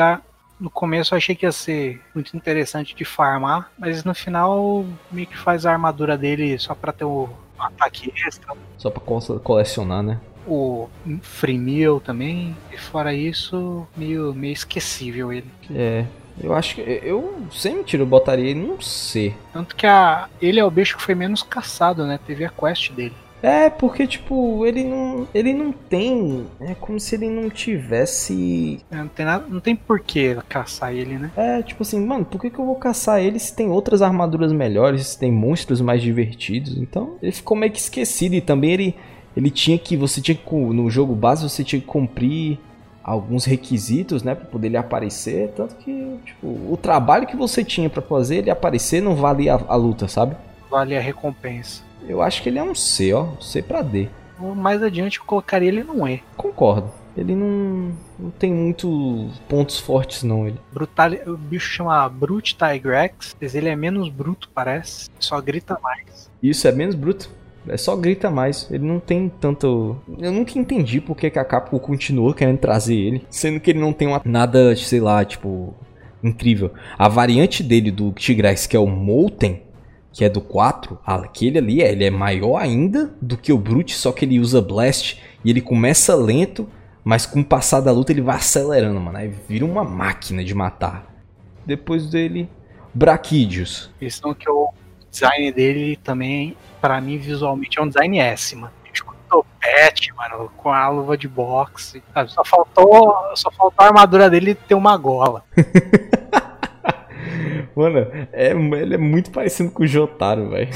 no começo eu achei que ia ser muito interessante de farmar, mas no final meio que faz a armadura dele só pra ter o ataque extra. Só pra colecionar, né? O Freemill também, e fora isso, meio, meio esquecível ele. É, eu acho que. Eu, sem mentira, eu botaria ele num C. Tanto que a, ele é o bicho que foi menos caçado, né? Teve a quest dele. É, porque, tipo, ele não. Ele não tem. É como se ele não tivesse. É, não tem nada. Não tem porquê caçar ele, né? É, tipo assim, mano, por que, que eu vou caçar ele se tem outras armaduras melhores, se tem monstros mais divertidos? Então, ele ficou meio que esquecido. E também ele. Ele tinha que. Você tinha que. No jogo base, você tinha que cumprir alguns requisitos, né, para poder ele aparecer, tanto que, tipo, o trabalho que você tinha para fazer ele aparecer não vale a, a luta, sabe? Vale a recompensa. Eu acho que ele é um C, ó. C pra D. Mais adiante eu colocaria ele no E. Concordo. Ele não, não tem muito pontos fortes, não. Ele. Brutal, o bicho chama Brute Tigrex, mas ele é menos bruto, parece. Só grita mais. Isso, é menos bruto. É só grita mais. Ele não tem tanto. Eu nunca entendi por que a Capcom continuou querendo trazer ele. Sendo que ele não tem uma... nada, sei lá, tipo. Incrível. A variante dele do Tigrex, que é o Molten, que é do 4, aquele ali ele é maior ainda do que o Brute, só que ele usa Blast e ele começa lento, Mas com o passar da luta ele vai acelerando, mano. Aí vira uma máquina de matar. Depois dele, Braquídeos. Questão que o design dele também, pra mim, visualmente, é um design S, mano. Topete, mano, com a luva de boxe. sabe? Só faltou, só faltou a armadura dele ter uma gola. [laughs] Mano, é, ele é muito parecido com o Jotaro, velho.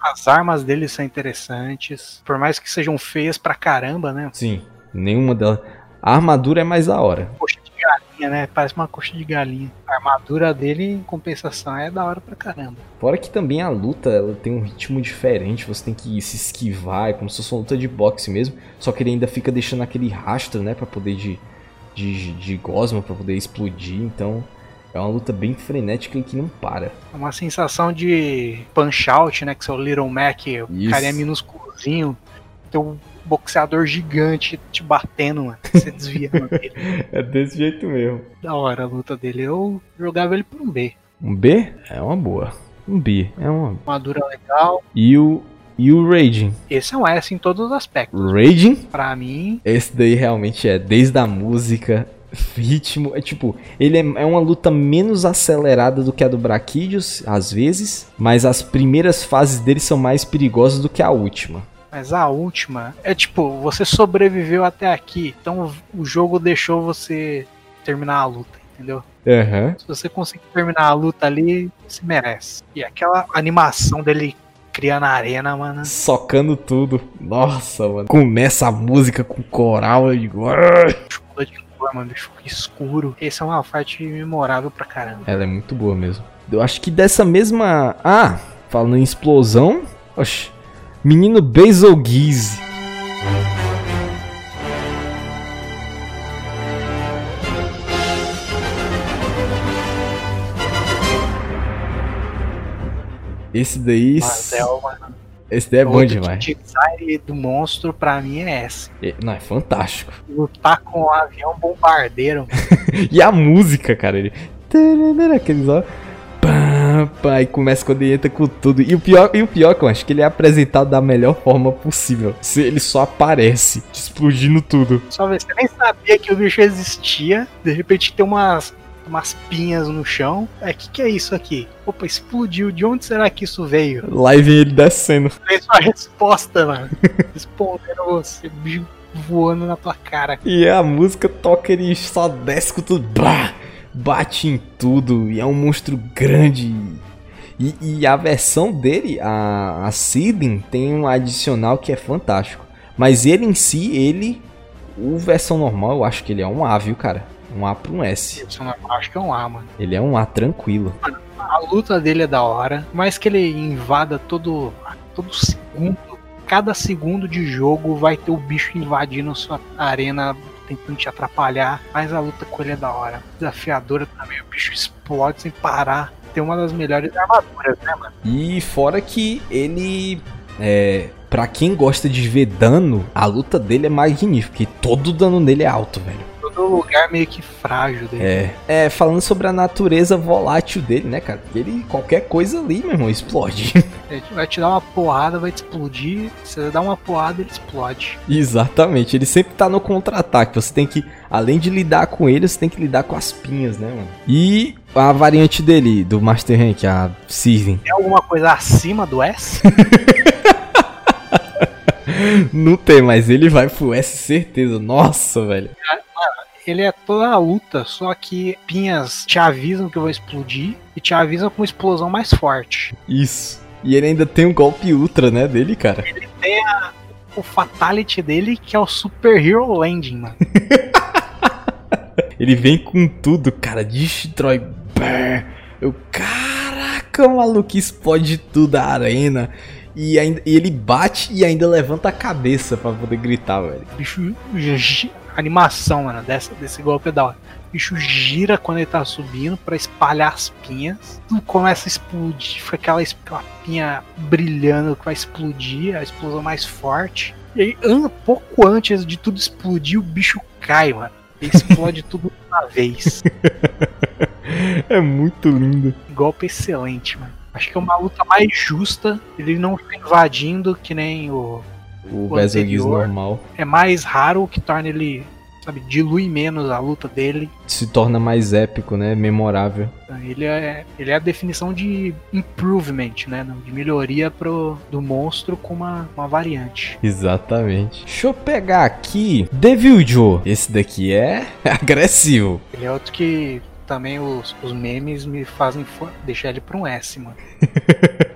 As armas dele são interessantes, por mais que sejam feias pra caramba, né? Sim, nenhuma delas. A armadura é mais da hora. Coxa de galinha, né? Parece uma coxa de galinha. A armadura dele, em compensação, é da hora pra caramba. Fora que também a luta ela tem um ritmo diferente, você tem que se esquivar, é como se fosse uma luta de boxe mesmo. Só que ele ainda fica deixando aquele rastro, né? Pra poder de, de, de gosma, pra poder explodir. Então é uma luta bem frenética e que não para. É uma sensação de punch out, né? Que seu Little Mac, o Isso. cara é minúsculozinho, tem um boxeador gigante te batendo, mano. Você desviando dele. [laughs] É desse jeito mesmo. Da hora a luta dele. Eu jogava ele por um B. Um B é uma boa. Um B é uma. Armadura legal. E o. E o Raging. Esse é um S em todos os aspectos. Raging, Pra mim, esse daí realmente é desde a música, ritmo. É tipo, ele é, é uma luta menos acelerada do que a do Braquídeos, às vezes. Mas as primeiras fases dele são mais perigosas do que a última. mas a última é tipo, você sobreviveu até aqui, então o jogo deixou você terminar a luta, entendeu? Aham. Se você conseguir terminar a luta ali, você merece. E aquela animação dele criando a arena, mano. Socando tudo. Nossa, mano. Começa a música com coral. Eu digo. Cor, mano, escuro. Esse é uma parte memorável pra caramba. Ela é muito boa mesmo. Eu acho que dessa mesma. Ah, falando em explosão. Oxe. Menino Betelgeuse. Esse daí. Marvel, mano. Esse daí é bom demais. design do monstro pra mim é esse. É- Não, é fantástico. Lutar com um avião bombardeiro. [laughs] E a música, cara, ele. Aqueles ó. Pá, e começa quando ele entra com tudo. E o pior, e o pior que eu acho que ele é apresentado da melhor forma possível. Se ele só aparece, explodindo tudo. Só ver, você nem sabia que o bicho existia. De repente tem umas, umas pinhas no chão. É, o que, que é isso aqui? Opa, explodiu. De onde será que isso veio? Lá e vem ele descendo. [laughs] Fez uma resposta, mano. [laughs] Respondendo você, o bicho voando na tua cara. E a música toca, ele só desce com tudo. Bah, bate em tudo. E é um monstro grande. E, e a versão dele, a, a Sidney, tem um adicional que é fantástico. Mas ele em si, ele. O versão normal, eu acho que ele é um A, viu, cara? Um A pra um S. Isso eu acho que é um A, mano. Ele é um A tranquilo. A luta dele é da hora. Por mais que ele invada todo, todo segundo. Cada segundo de jogo vai ter o bicho invadindo sua arena, tentando te atrapalhar. Mas a luta com ele é da hora. Desafiadora também. O bicho explode sem parar. Tem uma das melhores armaduras, né, mano? E fora que ele. É. Pra quem gosta de ver dano, a luta dele é magnífica. Porque todo o dano dele é alto, velho. Todo lugar meio que frágil dele. É. É, falando sobre a natureza volátil dele, né, cara? Porque ele, qualquer coisa ali, meu irmão, explode. [laughs] Ele vai te dar uma porrada, vai te explodir. Você dá uma porrada, ele explode. Exatamente, ele sempre tá no contra-ataque. Você tem que, além de lidar com ele, você tem que lidar com as pinhas, né, mano? E a variante dele, do Master Rank, a Sirven, Tem alguma coisa acima do S? [laughs] não tem, mas ele vai pro S, certeza. Nossa, velho. Ele é toda a luta, só que pinhas te avisam que vai explodir e te avisam com uma explosão mais forte. Isso. E ele ainda tem um golpe ultra, né, dele, cara. Tem a, o fatality dele que é o Super Hero Landing, mano. [laughs] Ele vem com tudo, cara. Destrói. Brrr. Eu, caraca, maluco, explode tudo a arena. E, ainda, e ele bate e ainda levanta a cabeça pra poder gritar, velho. Bicho. Animação, mano, dessa, desse golpe é da hora. O bicho gira quando ele tá subindo pra espalhar as pinhas. Tudo começa a explodir. Fica aquela, aquela pinha brilhando que vai explodir, a explosão mais forte. E aí, an- pouco antes de tudo explodir, o bicho cai, mano. E explode [laughs] tudo de uma vez. [laughs] É muito lindo. Golpe excelente, mano. Acho que é uma luta mais justa. Ele não fica invadindo que nem o. O O anterior. normal. É mais raro o que torna ele sabe, dilui menos a luta dele. Se torna mais épico, né? Memorável. Ele é, ele é a definição de improvement, né? De melhoria pro, do monstro com uma, uma variante. Exatamente. Deixa eu pegar aqui. Devil Joe. Esse daqui é [laughs] agressivo. Ele é outro que também os, os memes me fazem deixar ele pra um S, mano. [laughs]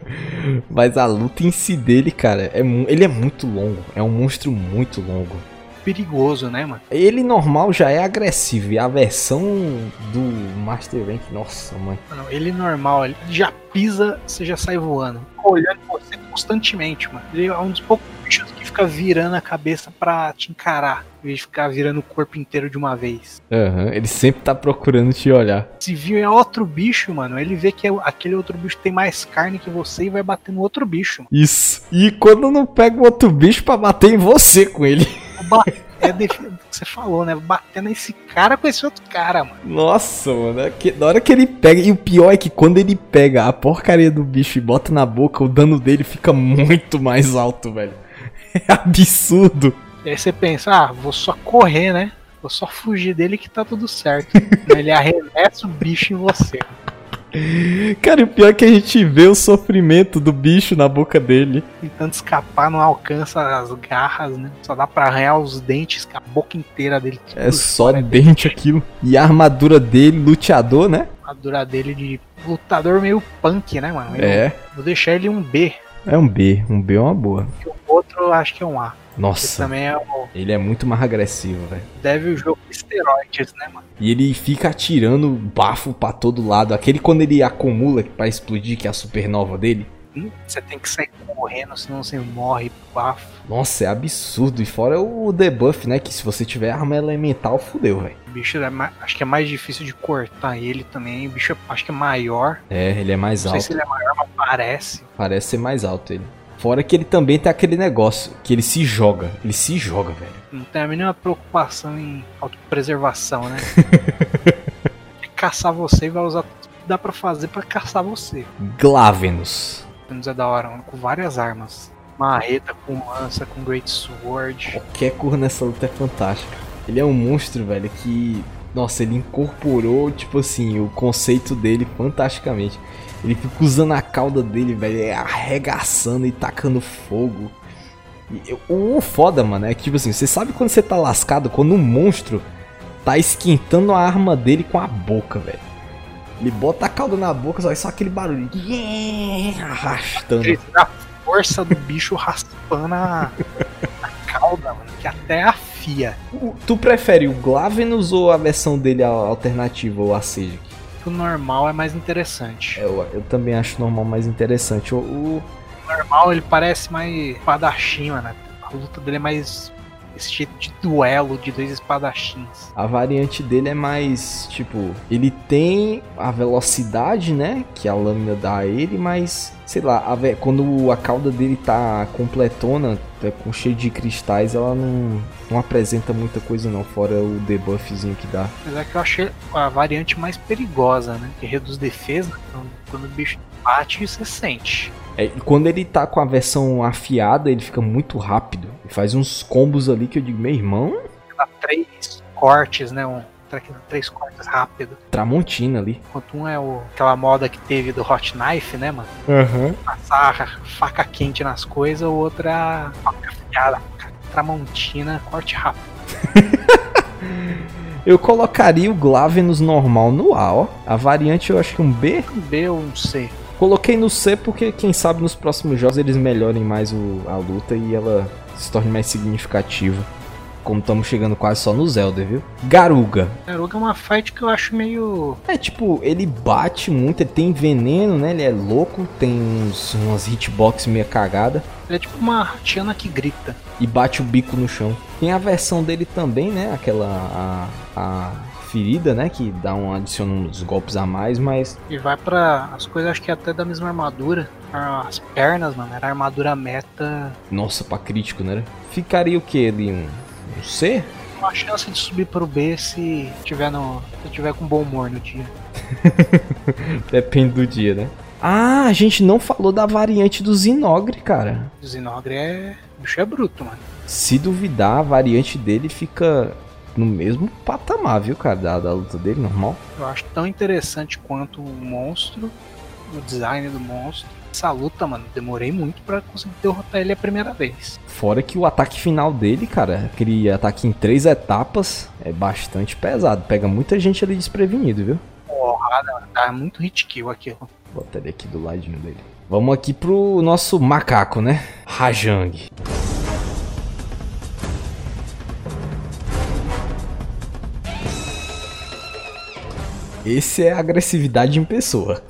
Mas a luta em si dele, cara, é, ele é muito longo. É um monstro muito longo. Perigoso, né, mano? Ele normal já é agressivo. E a versão do Master Rank, nossa, mano. Não, ele normal, ele já pisa, você já sai voando. Olhando você constantemente, mano. Ele é um dos poucos bichos que fica virando a cabeça pra te encarar, em vez de ficar virando o corpo inteiro de uma vez. Aham, uhum, ele sempre tá procurando te olhar. Se viu é outro bicho, mano, ele vê que é aquele outro bicho tem mais carne que você e vai bater no outro bicho. Mano. Isso. E quando não pega o outro bicho para bater em você com ele. [laughs] É o que você falou, né? Bater nesse cara com esse outro cara, mano. Nossa, mano. É que, na hora que ele pega. E o pior é que quando ele pega a porcaria do bicho e bota na boca, o dano dele fica muito mais alto, velho. [laughs] É absurdo. E aí você pensa, ah, vou só correr, né? Vou só fugir dele que tá tudo certo. [laughs] ele arremessa o bicho em você. Cara, o pior é que a gente vê o sofrimento do bicho na boca dele. Tentando escapar, não alcança as garras, né? Só dá pra arranhar os dentes, a boca inteira dele. É só dente aquilo. E a armadura dele, luteador, né? A armadura dele de lutador meio punk, né, mano? Eu é. Vou deixar ele um B. É um B, um B é uma boa. E o outro acho que é um A. Nossa. também é o... Ele é muito mais agressivo, velho. Deve o jogo de esteroides, né, mano? E ele fica atirando bafo para todo lado. Aquele quando ele acumula para explodir, que é a supernova dele. Hum, você tem que sair correndo, senão você morre bafo. Nossa, é absurdo. E fora o debuff, né? Que se você tiver arma elemental, fudeu, velho. O bicho é mais, acho que é mais difícil de cortar ele também. O bicho acho que é maior. É, ele é mais Não alto. Não sei se ele é maior, mas parece. Parece ser mais alto ele. Fora que ele também tem aquele negócio, que ele se joga. Ele se joga, velho. Não tem a mínima preocupação em autopreservação, né? [laughs] caçar você e vai usar tudo que dá pra fazer pra caçar você. Glavenus. Glavenus é da hora, mano, com várias armas. Marreta, com lança, com Great Sword. Qualquer cor nessa luta é fantástica. Ele é um monstro, velho, que. Nossa, ele incorporou, tipo assim, o conceito dele fantasticamente. Ele fica usando a cauda dele, velho, arregaçando e tacando fogo. E, o foda, mano, é que, tipo assim, você sabe quando você tá lascado, quando um monstro tá esquentando a arma dele com a boca, velho. Ele bota a cauda na boca, só, só aquele barulho. Yeah, arrastando. A força do bicho raspando a, a cauda, mano, que até afia. Tu prefere o Glavenus ou a versão dele alternativa, ou a Sejik? O normal é mais interessante. Eu, eu também acho o normal mais interessante. O, o... normal ele parece mais espadachim, né? A luta dele é mais esse tipo de duelo de dois espadachins. A variante dele é mais, tipo, ele tem a velocidade, né, que a lâmina dá a ele, mas sei lá, a, quando a cauda dele tá completona, tá com cheio de cristais, ela não, não apresenta muita coisa não, fora o debuffzinho que dá. Mas é que eu achei a variante mais perigosa, né? Que reduz defesa, então, quando o bicho bate, você sente. É, e quando ele tá com a versão afiada, ele fica muito rápido. Faz uns combos ali que eu digo, meu irmão. Dá três cortes, né? Um, três cortes rápido. Tramontina ali. Enquanto um é o, aquela moda que teve do Hot Knife, né, mano? Uhum. Passar faca quente nas coisas, o outro é a faca afiada. Tramontina, corte rápido. [laughs] Eu colocaria o Glavenus normal no A, ó. A variante eu acho que um B. Um B ou um C. Coloquei no C porque quem sabe nos próximos jogos eles melhorem mais o, a luta e ela se torne mais significativa. Como estamos chegando quase só no Zelda, viu? Garuga. Garuga é uma fight que eu acho meio. É tipo, ele bate muito, ele tem veneno, né? Ele é louco, tem uns, umas hitbox meio cagada. Ele é tipo uma Tiana que grita. E bate o bico no chão. Tem a versão dele também, né? Aquela. a, a ferida, né? Que dá um adiciona uns golpes a mais, mas. E vai para as coisas, acho que até da mesma armadura. As pernas, mano, era armadura meta. Nossa, pra crítico, né? Ficaria o que ali? Um, um C? Uma chance de subir pro B se tiver, no, se tiver com bom humor no dia. [laughs] Depende do dia, né? Ah, a gente não falou da variante do Zinogre, cara. O Zinogre é. O bicho é bruto, mano. Se duvidar, a variante dele fica no mesmo patamar, viu, cara, da, da luta dele, normal. Eu acho tão interessante quanto o monstro, o design do monstro. Essa luta, mano, demorei muito pra conseguir derrotar ele a primeira vez. Fora que o ataque final dele, cara, aquele ataque em três etapas, é bastante pesado. Pega muita gente ali desprevenido, viu? Porrada, mano, tá muito hit kill aquilo. Vou botar ele aqui do ladinho dele. Vamos aqui pro nosso macaco, né? Rajang. Esse é agressividade em pessoa.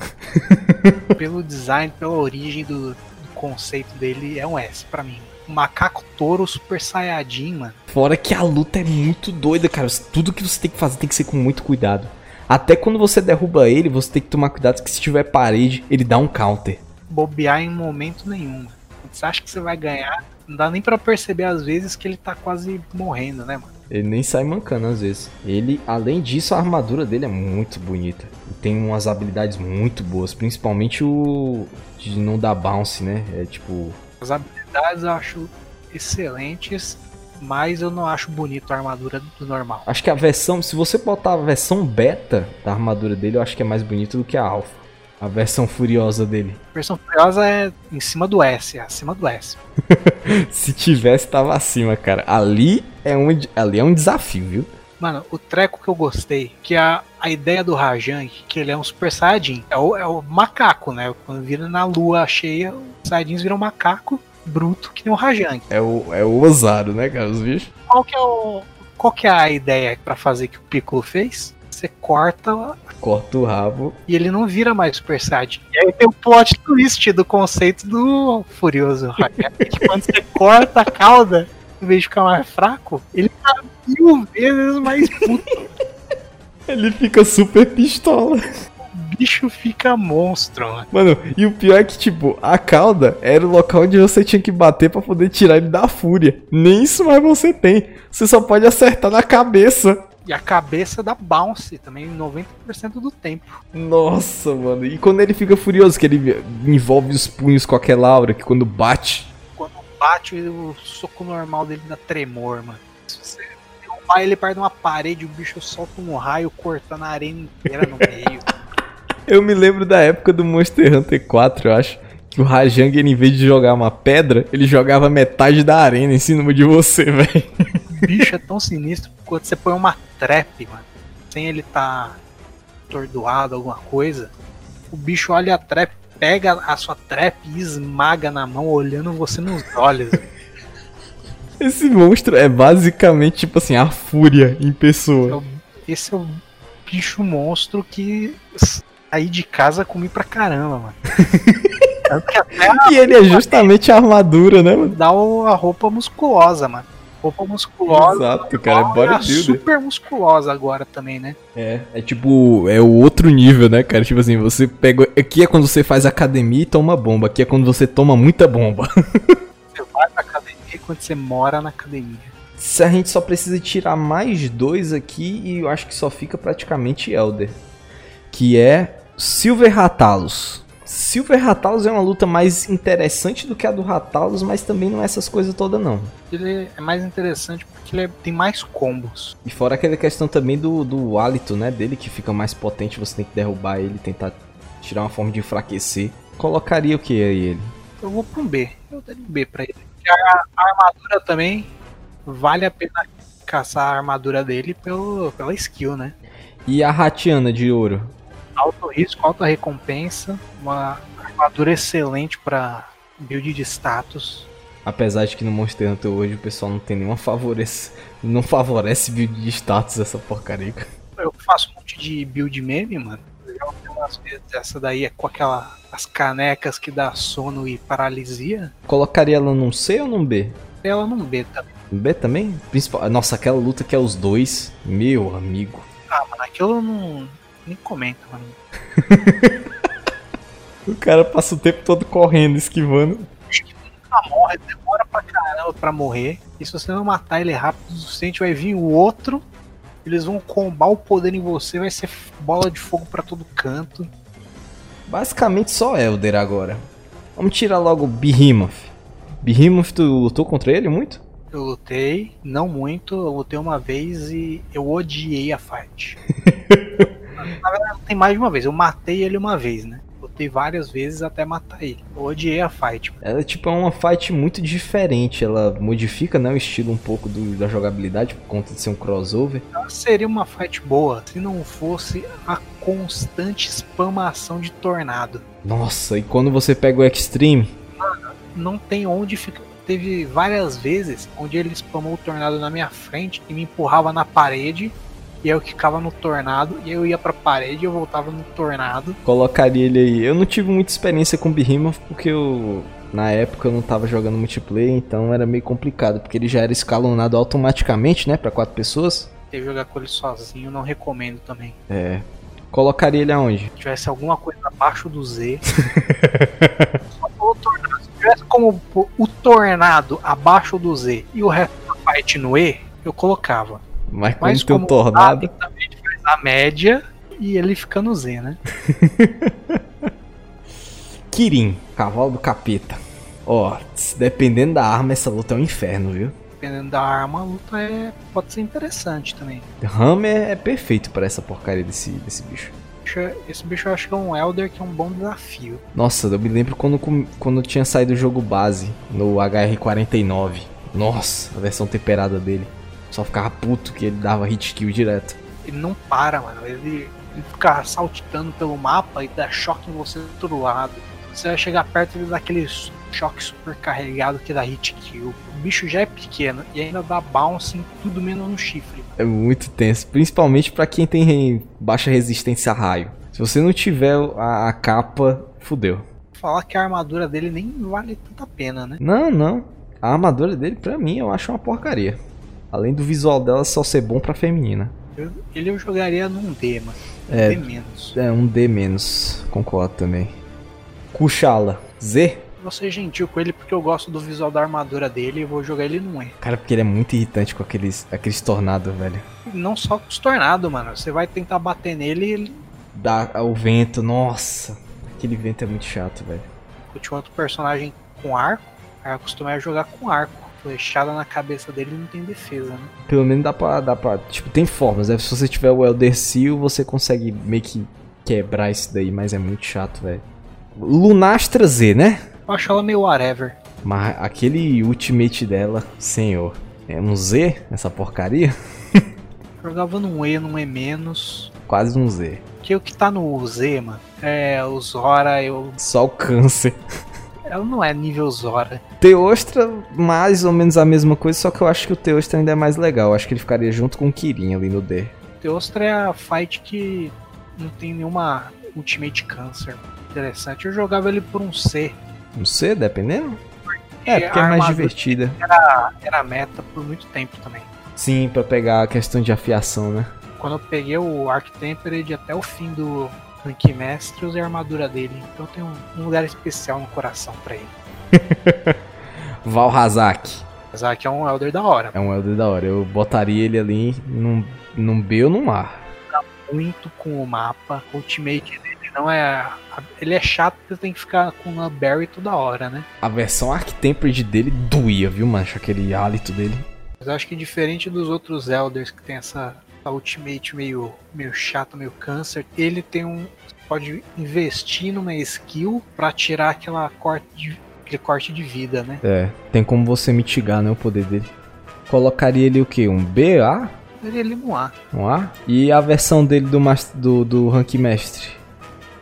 [laughs] Pelo design, pela origem do, do conceito dele, é um S pra mim. Macaco touro super saiyajin, mano. Fora que a luta é muito doida, cara. Tudo que você tem que fazer tem que ser com muito cuidado. Até quando você derruba ele, você tem que tomar cuidado que se tiver parede, ele dá um counter. Bobear em momento nenhum. Você acha que você vai ganhar, não dá nem pra perceber às vezes que ele tá quase morrendo, né, mano? Ele nem sai mancando às vezes. Ele, além disso, a armadura dele é muito bonita. E tem umas habilidades muito boas, principalmente o de não dar bounce, né? É tipo. As habilidades eu acho excelentes, mas eu não acho bonito a armadura do normal. Acho que a versão, se você botar a versão beta da armadura dele, eu acho que é mais bonito do que a alpha. A versão furiosa dele. A versão furiosa é em cima do S, é acima do S. [laughs] se tivesse, tava acima, cara. Ali é um, ali é um desafio, viu? Mano, o treco que eu gostei, que a, a ideia do Rajang, que ele é um Super Saiyajin, é o, é o macaco, né? Quando vira na lua cheia, os Saiyajins viram macaco bruto que nem o Rajang. É o, é o ousado, né, cara, os bichos? Qual que é o... Qual que é a ideia para fazer que o Piccolo fez? Você corta corta o rabo. E ele não vira mais Super Saiyajin. E aí tem o plot twist do conceito do Furioso [laughs] quando você corta a cauda, em vez de ficar mais fraco, ele tá mil vezes mais puto. [laughs] ele fica super pistola. O bicho fica monstro, mano. Mano, e o pior é que, tipo, a cauda era o local onde você tinha que bater para poder tirar ele da fúria. Nem isso mais você tem. Você só pode acertar na cabeça. E a cabeça dá bounce também 90% do tempo. Nossa, mano. E quando ele fica furioso, que ele envolve os punhos com aquela aura, que quando bate. Quando bate, o soco normal dele dá tremor, mano. Se você derrubar ele perto de uma parede, o bicho solta um raio cortando a arena inteira no meio. [laughs] eu me lembro da época do Monster Hunter 4, eu acho. Que o Rajang, em vez de jogar uma pedra, ele jogava metade da arena em cima de você, [laughs] velho. Bicho é tão sinistro quando você põe uma trap, mano, sem ele tá atordoado, alguma coisa, o bicho olha a trap, pega a sua trap e esmaga na mão, olhando você nos olhos. [laughs] Esse monstro é basicamente, tipo assim, a fúria em pessoa. Esse é o bicho monstro que saí de casa comi pra caramba, mano. [laughs] e ele é justamente a armadura, né, mano? Dá a roupa musculosa, mano roupa musculosa. Exato, cara, é bodybuilder. super musculosa agora também, né? É, é tipo, é o outro nível, né, cara? Tipo assim, você pega. Aqui é quando você faz academia e toma bomba. Aqui é quando você toma muita bomba. Você vai pra academia quando você mora na academia. Se a gente só precisa tirar mais dois aqui e eu acho que só fica praticamente Elder. Que é Silver Ratalos. Silver Ratalos é uma luta mais interessante do que a do Ratalos, mas também não é essas coisas todas não. Ele é mais interessante porque ele é, tem mais combos. E fora aquela questão também do, do hálito, né, dele que fica mais potente, você tem que derrubar ele, tentar tirar uma forma de enfraquecer. Colocaria o que aí ele? Eu vou pro B. Eu daria um B pra ele. A, a armadura também vale a pena caçar a armadura dele pelo, pela skill, né? E a Ratiana de ouro? Alto risco, alta recompensa, uma armadura excelente para build de status. Apesar de que no Monster Hunter hoje o pessoal não tem nenhuma favorece, não favorece build de status essa porcaria. Eu faço um monte de build meme, mano. Essa daí é com aquela as canecas que dá sono e paralisia. Colocaria ela num C ou num B? Ela num B também. B também? Principal... Nossa, aquela luta que é os dois. Meu amigo. Ah, mano, aquilo não nem comenta, mano. [laughs] o cara passa o tempo todo correndo, esquivando. Ele nunca morre, demora pra caramba pra morrer. E se você não matar ele rápido o suficiente, vai vir o outro. Eles vão combar o poder em você, vai ser bola de fogo para todo canto. Basicamente só Elder agora. Vamos tirar logo Behemoth. Behemoth, tu lutou contra ele muito? Eu lutei, não muito, eu lutei uma vez e eu odiei a fight. [laughs] Na verdade, tem mais de uma vez. Eu matei ele uma vez, né? Lutei várias vezes até matar ele. Eu odiei a fight. Ela tipo, é uma fight muito diferente. Ela modifica né, o estilo um pouco do, da jogabilidade por conta de ser um crossover. Ela seria uma fight boa se não fosse a constante spamação de tornado. Nossa, e quando você pega o Extreme? Não tem onde ficar. Teve várias vezes onde ele spamou o tornado na minha frente e me empurrava na parede e eu ficava no tornado, e eu ia pra parede e eu voltava no tornado. Colocaria ele aí. Eu não tive muita experiência com Behemoth porque eu. Na época eu não tava jogando multiplayer, então era meio complicado, porque ele já era escalonado automaticamente, né, para quatro pessoas. Ter jogar com ele sozinho, não recomendo também. É. Colocaria ele aonde? Se tivesse alguma coisa abaixo do Z. [laughs] o tornado, se tivesse como o tornado abaixo do Z e o resto da fight no E, eu colocava. Mas, Mas como tem um tornado. Também faz a média e ele fica no Z, né? [laughs] Kirin, cavalo do capeta. Ó, dependendo da arma, essa luta é um inferno, viu? Dependendo da arma, a luta é... pode ser interessante também. Hammer é perfeito para essa porcaria desse, desse bicho. Esse bicho eu acho que é um Elder que é um bom desafio. Nossa, eu me lembro quando, quando tinha saído o jogo base no HR49. Nossa, a versão temperada dele. Só ficava puto que ele dava hit kill direto. Ele não para, mano. Ele, ele fica saltitando pelo mapa e dá choque em você do outro lado. Você vai chegar perto e dá aquele choque super carregado que dá hit kill. O bicho já é pequeno e ainda dá bounce em tudo menos no chifre. É muito tenso, principalmente para quem tem baixa resistência a raio. Se você não tiver a, a capa, fudeu. Falar que a armadura dele nem vale tanta pena, né? Não, não. A armadura dele, pra mim, eu acho uma porcaria. Além do visual dela só ser bom pra feminina. Eu, ele eu jogaria num D, mano. Um é, D menos. É, um D menos. Concordo também. Kuchala. Z? Vou ser gentil com ele porque eu gosto do visual da armadura dele e vou jogar ele num E. Cara, porque ele é muito irritante com aqueles, aqueles tornados, velho. Não só com os tornados, mano. Você vai tentar bater nele e ele. Dá o vento, nossa. Aquele vento é muito chato, velho. Eu tinha outro personagem com arco. Aí eu acostumei a jogar com arco flechada na cabeça dele não tem defesa, né? Pelo menos dá pra, dá pra. Tipo, tem formas, né? Se você tiver o Elder Seal, você consegue meio que quebrar isso daí, mas é muito chato, velho. Lunastra Z, né? Eu acho ela meio whatever. Mas aquele ultimate dela, senhor. É um Z, essa porcaria? [laughs] Jogava num E, num E menos. Quase um Z. Que o que tá no Z, mano, é o Zora, eu. Só o câncer. Ela não é nível Zora. Teostra, mais ou menos a mesma coisa, só que eu acho que o Teostra ainda é mais legal. Eu acho que ele ficaria junto com o Kirin ali no D. Teostra é a fight que não tem nenhuma Ultimate Cancer interessante. Eu jogava ele por um C. Um C, dependendo? É, porque é mais divertida. Era, era meta por muito tempo também. Sim, para pegar a questão de afiação, né? Quando eu peguei o Arc Tempered até o fim do, Rank Mestre e a armadura dele. Então tem um, lugar especial no coração para ele. [laughs] Valhazak. Valhazak é um Elder da hora. É um Elder da hora. Eu botaria ele ali num, num B ou num A. Tá muito com o mapa. O ultimate dele não é. Ele é chato porque tem que ficar com a Barry toda hora, né? A versão Arc Tempered dele doía, viu, mancha? Aquele hálito dele. Mas eu acho que diferente dos outros Elders que tem essa a Ultimate meio, meio chato, meio câncer, ele tem um. pode investir numa skill para tirar aquela corte de, aquele corte de vida, né? É, tem como você mitigar né, o poder dele. Colocaria ele o que? Um B, A? Ele no A. Um A? E a versão dele do, do, do Rank Mestre?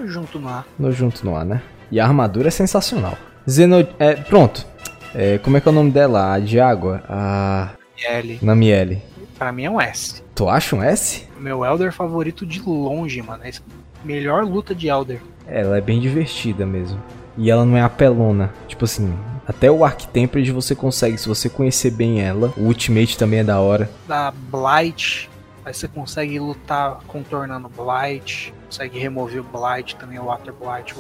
Junto no A. No junto no A, né? E a armadura é sensacional. Zeno... É, pronto. É, como é que é o nome dela? A de água? A... Namiele. Namiele. Pra mim é um S. Tu acha um S? Meu Elder favorito de longe, mano. É melhor luta de Elder. Ela é bem divertida mesmo. E ela não é apelona. Tipo assim, até o Arc Tempered você consegue, se você conhecer bem ela. O Ultimate também é da hora. Da Blight, aí você consegue lutar contornando Blight. Consegue remover o Blight também, o Water Blight.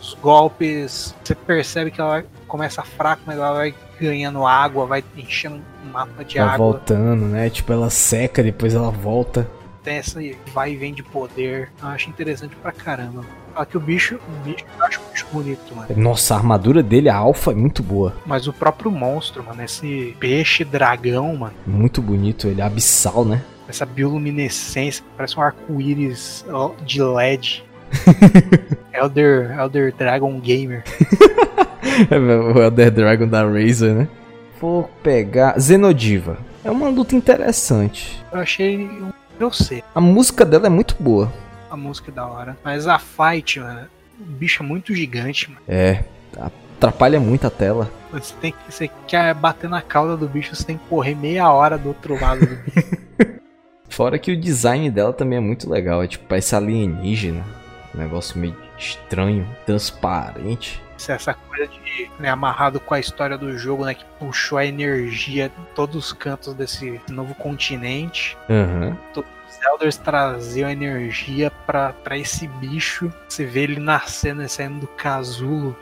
Os golpes, você percebe que ela começa fraca, mas ela vai ganhando água, vai enchendo mapa de vai água. voltando, né? Tipo, ela seca, depois ela volta. Tem essa vai e vem de poder. Eu acho interessante pra caramba. Que o bicho, o bicho, eu acho o bicho bonito, mano. Nossa, a armadura dele, a alfa, é muito boa. Mas o próprio monstro, mano, esse peixe dragão, mano. Muito bonito, ele é abissal, né? Essa bioluminescência, parece um arco-íris de LED. [laughs] Elder, Elder Dragon Gamer. [laughs] o Elder Dragon da Razer, né? Vou pegar. Zenodiva. É uma luta interessante. Eu achei um eu sei. A música dela é muito boa. A música é da hora. Mas a fight, mano, o bicho é muito gigante, mano. É, atrapalha muito a tela. Você tem que. Você quer bater na cauda do bicho, você tem que correr meia hora do outro lado do bicho. [laughs] Fora que o design dela também é muito legal. É tipo, parece alienígena. Um negócio meio estranho, transparente. Essa coisa de né, amarrado com a história do jogo, né? Que puxou a energia de todos os cantos desse novo continente. Uhum. Todos os Elders traziam energia para esse bicho. Você vê ele nascendo e saindo do casulo.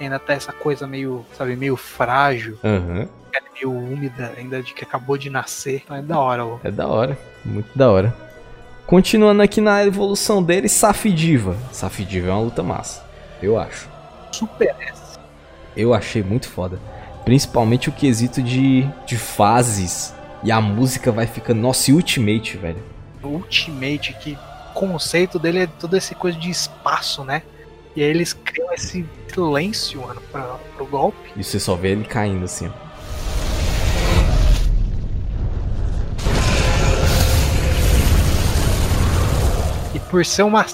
Ainda tá essa coisa meio, sabe, meio frágil. Uhum. Meio úmida, ainda de que acabou de nascer. Então é da hora, ó. É da hora, muito da hora. Continuando aqui na evolução dele, Safidiva. Safidiva é uma luta massa, eu acho super S. Eu achei muito foda. Principalmente o quesito de, de fases. E a música vai ficando. Nossa, e Ultimate, velho. Ultimate, que o conceito dele é toda essa coisa de espaço, né? E aí eles criam esse silêncio, mano, pra, pro golpe. E você só vê ele caindo assim, ó. Por ser uma.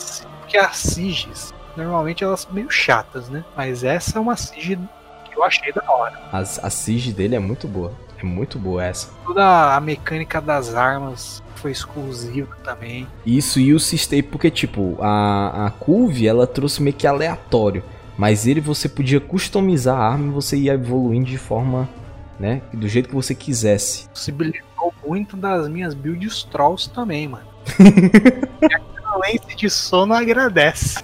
Porque a Sigis normalmente elas são meio chatas, né? Mas essa é uma Siege que eu achei da hora. A, a Siege dele é muito boa. É muito boa essa. Toda a mecânica das armas foi exclusiva também. Isso e o sistema, porque tipo, a, a Curve ela trouxe meio que aleatório. Mas ele você podia customizar a arma e você ia evoluindo de forma, né? Do jeito que você quisesse. Possibilitou muito das minhas builds trolls também, mano. [laughs] a lente de sono agradece.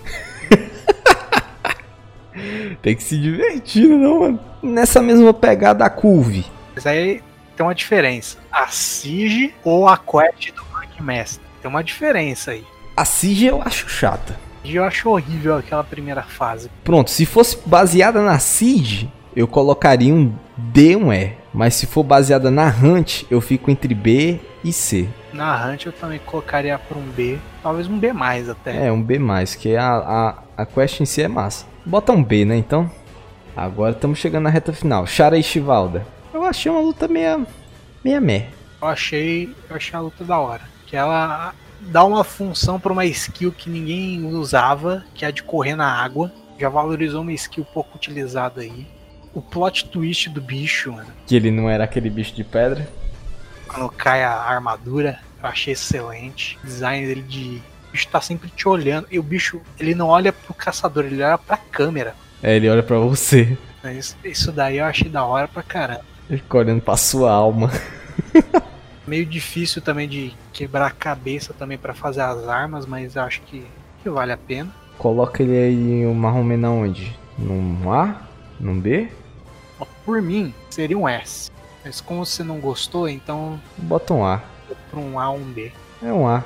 [laughs] Tem que se divertir, não, mano. Nessa mesma pegada a Curve. Mas aí tem uma diferença. A Siege ou a Quest do Master. Tem uma diferença aí. A Siege eu acho chata. Eu acho horrível aquela primeira fase. Pronto, se fosse baseada na Siege, eu colocaria um D e um E. Mas se for baseada na Hunt, eu fico entre B e C. Na Hunt eu também colocaria para um B, talvez um B mais até. É, um B mais, que a, a, a quest em si é massa. Bota um B, né, então? Agora estamos chegando na reta final. Shara e Chivalda. Eu achei uma luta meia... meia meh. Eu achei, eu achei a luta da hora. Que ela dá uma função para uma skill que ninguém usava, que é a de correr na água. Já valorizou uma skill pouco utilizada aí. O plot twist do bicho, mano. Que ele não era aquele bicho de pedra. Quando cai a armadura, eu achei excelente. O design dele de bicho tá sempre te olhando. E o bicho, ele não olha pro caçador, ele olha pra câmera. É, ele olha pra você. Isso, isso daí eu achei da hora pra caramba. Ele fica olhando pra sua alma. [laughs] Meio difícil também de quebrar a cabeça também para fazer as armas, mas eu acho que, que vale a pena. Coloca ele aí uma romena onde? Num A? Num B? Por mim, seria um S. Mas como você não gostou, então. Bota um A. Pra um A ou um B. É um A.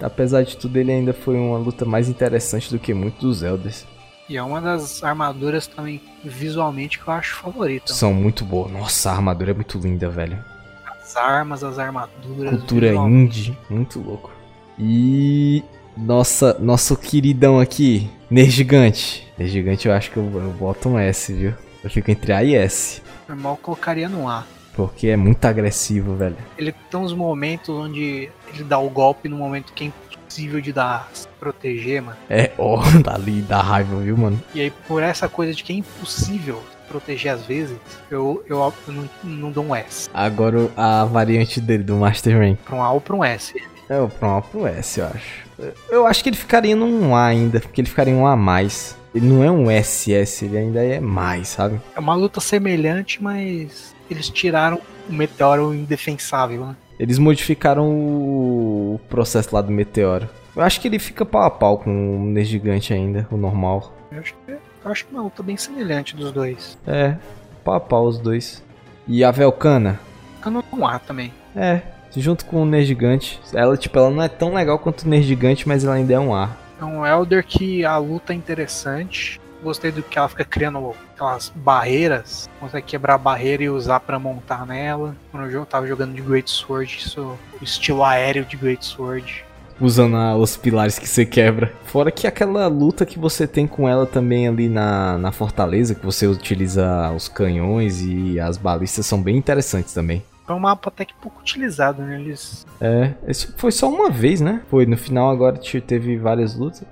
Apesar de tudo, ele ainda foi uma luta mais interessante do que muitos dos Elders. E é uma das armaduras também, visualmente, que eu acho favorita. São muito boas. Nossa, a armadura é muito linda, velho. As armas, as armaduras. Cultura indie, muito louco. E. Nossa, nosso queridão aqui, Ner Gigante. Ner Gigante eu acho que eu, eu boto um S, viu? Eu fico entre A e S. Normal colocaria no A. Porque é muito agressivo, velho. Ele tem uns momentos onde ele dá o golpe no momento que é impossível de dar se proteger, mano. É, [laughs] ó, oh, dali dá raiva, viu, mano? E aí, por essa coisa de que é impossível proteger às vezes, eu, eu, eu não, não, dou um S. Agora a variante dele, do Master Rank. Pra um A ou pra um S. É, pra um A ou pra um S, eu acho. Eu acho que ele ficaria num A ainda, porque ele ficaria em um A mais. Ele não é um SS, ele ainda é mais, sabe? É uma luta semelhante, mas eles tiraram o meteoro indefensável, né? Eles modificaram o processo lá do meteoro. Eu acho que ele fica pau a pau com o Ner Gigante ainda, o normal. Eu acho, que, eu acho uma luta bem semelhante dos dois. É, pau a pau os dois. E a Velcana? Velcana não há também. É, junto com o Ner Gigante. Ela, tipo, ela não é tão legal quanto o Ner Gigante, mas ela ainda é um ar. É um Elder que a luta é interessante. Gostei do que ela fica criando aquelas barreiras, consegue quebrar a barreira e usar para montar nela. Quando eu tava jogando de Great Sword, isso, o estilo aéreo de Great Sword. Usando a, os pilares que você quebra. Fora que aquela luta que você tem com ela também ali na, na fortaleza, que você utiliza os canhões e as balistas, são bem interessantes também. É um mapa até que pouco utilizado, né? Eles... É, foi só uma vez, né? Foi no final agora teve várias lutas,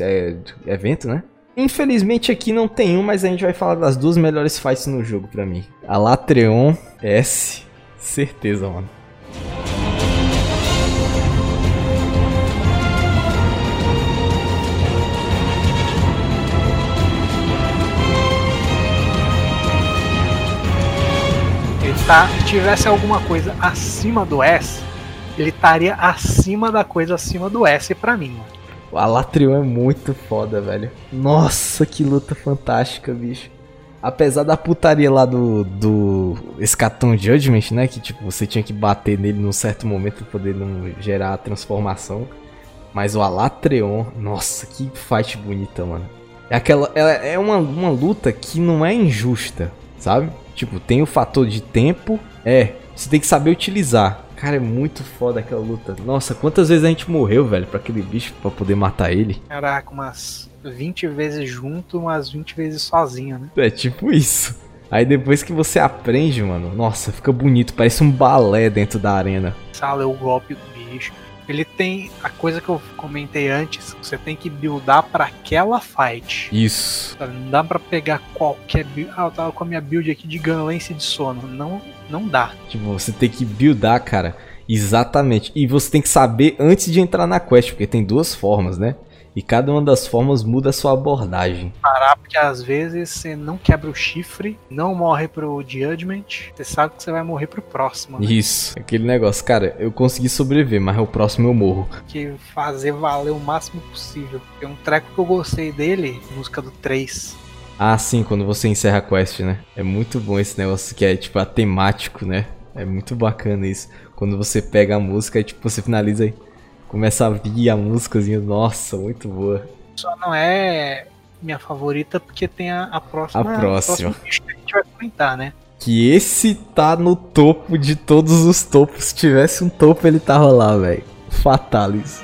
é, evento, né? Infelizmente aqui não tem um, mas a gente vai falar das duas melhores fights no jogo pra mim. A Latreon S, certeza, mano. tá, tivesse alguma coisa acima do S, ele estaria acima da coisa acima do S pra mim. O Alatrion é muito foda, velho. Nossa, que luta fantástica, bicho. Apesar da putaria lá do, do Escaton Judgment, né? Que tipo, você tinha que bater nele num certo momento pra poder não gerar a transformação. Mas o Alatreon, nossa, que fight bonita, mano. É aquela. É, é uma, uma luta que não é injusta, sabe? Tipo, tem o fator de tempo. É, você tem que saber utilizar. Cara, é muito foda aquela luta. Nossa, quantas vezes a gente morreu, velho, pra aquele bicho pra poder matar ele? Caraca, umas 20 vezes junto, umas 20 vezes sozinho, né? É tipo isso. Aí depois que você aprende, mano, nossa, fica bonito, parece um balé dentro da arena. Sala é o golpe do bicho. Ele tem a coisa que eu comentei antes, você tem que buildar para aquela fight. Isso. Não dá para pegar qualquer build. Ah, eu tava com a minha build aqui de Gunlance de sono. Não, não dá. Tipo, você tem que buildar, cara. Exatamente. E você tem que saber antes de entrar na quest, porque tem duas formas, né? E cada uma das formas muda a sua abordagem. Parar, porque às vezes você não quebra o chifre, não morre pro Judgment, você sabe que você vai morrer pro próximo. Né? Isso, aquele negócio, cara, eu consegui sobreviver, mas o próximo eu morro. Que fazer valer o máximo possível. Tem um treco que eu gostei dele, música do 3. Ah, sim, quando você encerra a quest, né? É muito bom esse negócio que é tipo a temático, né? É muito bacana isso. Quando você pega a música e tipo você finaliza aí começa a vir a músicazinha, nossa, muito boa. Só não é minha favorita porque tem a, a próxima. A próxima. que a gente vai comentar, né? Que esse tá no topo de todos os topos. Se tivesse um topo, ele tava lá, velho. Fatalis.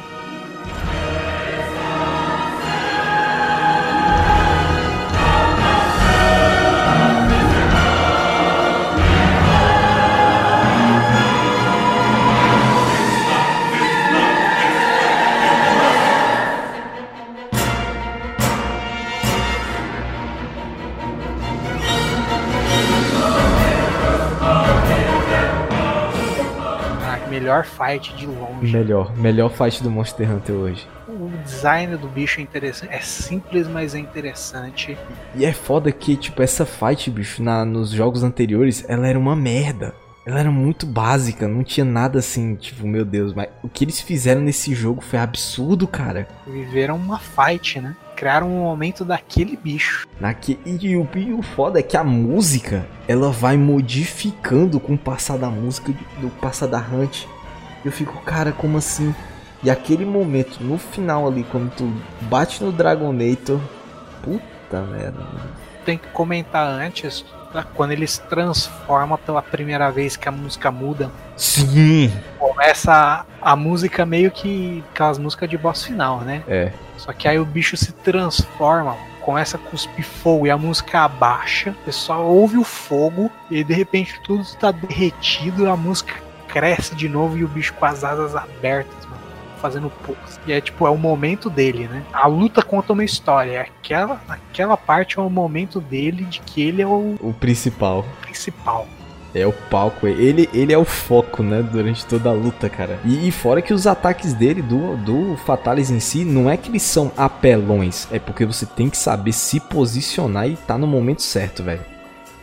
Melhor fight de longe. Melhor, melhor fight do Monster Hunter hoje. O design do bicho é interessante, é simples, mas é interessante. E é foda que, tipo, essa fight, bicho, na, nos jogos anteriores, ela era uma merda. Ela era muito básica, não tinha nada assim, tipo, meu Deus, mas o que eles fizeram nesse jogo foi absurdo, cara. Viveram uma fight, né? Criaram um momento daquele bicho. Naque... E, o, e o foda é que a música, ela vai modificando com o passar da música, do passar da Hunt. Eu fico, cara, como assim? E aquele momento, no final ali, quando tu bate no Dragonator, puta merda. Tem que comentar antes, quando ele se transforma pela primeira vez que a música muda. Sim! Começa a, a música meio que aquelas músicas de boss final, né? É. Só que aí o bicho se transforma, começa a cuspir fogo e a música abaixa, você só ouve o fogo e de repente tudo está derretido, a música cresce de novo e o bicho com as asas abertas, mano, fazendo poucos. E é tipo, é o momento dele, né? A luta conta uma história. Aquela, aquela parte é o momento dele de que ele é o. O principal. Principal. É o palco, ele, ele é o foco, né, durante toda a luta, cara. E, e, fora que os ataques dele, do, do Fatalis em si, não é que eles são apelões, é porque você tem que saber se posicionar e tá no momento certo, velho.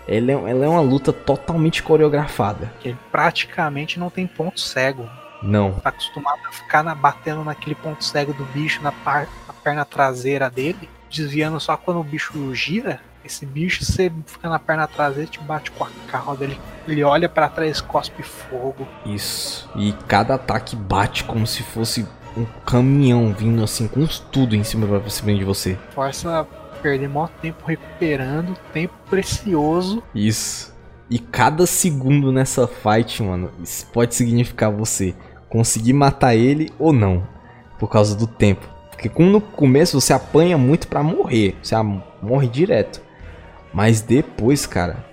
Ela é, ela é uma luta totalmente coreografada. Ele praticamente não tem ponto cego. Não. Tá acostumado a ficar na, batendo naquele ponto cego do bicho, na, par, na perna traseira dele, desviando só quando o bicho gira. Esse bicho, você fica na perna traseira, te bate com a cauda, ele, ele olha para trás, cospe fogo. Isso. E cada ataque bate como se fosse um caminhão vindo assim com tudo em cima pra cima de você. Força perder mó tempo recuperando, tempo precioso. Isso. E cada segundo nessa fight, mano, isso pode significar você conseguir matar ele ou não. Por causa do tempo. Porque como no começo você apanha muito pra morrer. Você morre direto. Mas depois, cara,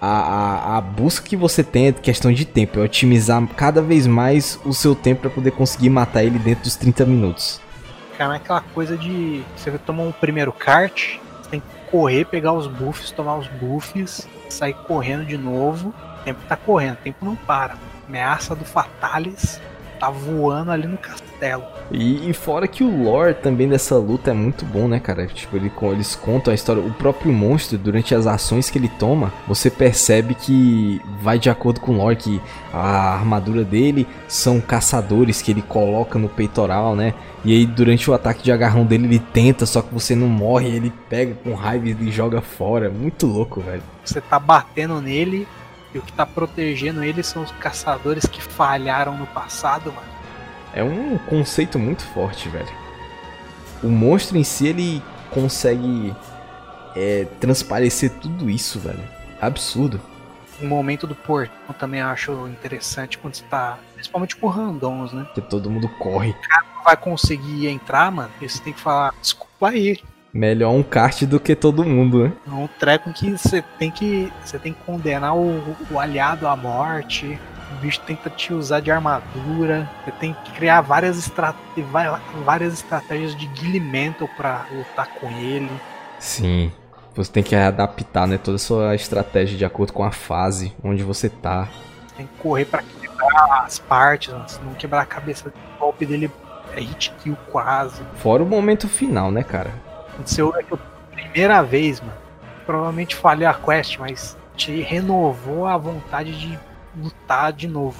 a, a, a, busca que você tem é questão de tempo, é otimizar cada vez mais o seu tempo para poder conseguir matar ele dentro dos 30 minutos. Cara, é aquela coisa de você tomar um primeiro kart, você tem que correr, pegar os buffs, tomar os buffs, sair correndo de novo. O tempo tá correndo, o tempo não para. Ameaça do Fatalis tá voando ali no castelo. E, e, fora que o lore também dessa luta é muito bom, né, cara? Tipo, ele, eles contam a história. O próprio monstro, durante as ações que ele toma, você percebe que vai de acordo com o lore, que a armadura dele são caçadores que ele coloca no peitoral, né? E aí, durante o ataque de agarrão dele, ele tenta, só que você não morre, ele pega com raiva e joga fora. Muito louco, velho. Você tá batendo nele, e o que tá protegendo eles são os caçadores que falharam no passado, mano. É um conceito muito forte, velho. O monstro em si, ele consegue é, transparecer tudo isso, velho. Absurdo. O momento do portão também acho interessante quando você tá. Principalmente com randons, né? Que todo mundo corre. O cara não vai conseguir entrar, mano. E você tem que falar, desculpa aí, Melhor um kart do que todo mundo, né? É um treco que você tem que. Você tem que condenar o, o aliado à morte. O bicho tenta te usar de armadura. Você tem que criar várias, estrat... várias estratégias de guilimento para lutar com ele. Sim. Você tem que adaptar, né, toda a sua estratégia de acordo com a fase onde você tá. Tem que correr para quebrar as partes, não quebrar a cabeça. O golpe dele é hit kill quase. Fora o momento final, né, cara? Aconteceu é que a primeira vez, mano, provavelmente falhei a quest, mas te renovou a vontade de lutar de novo.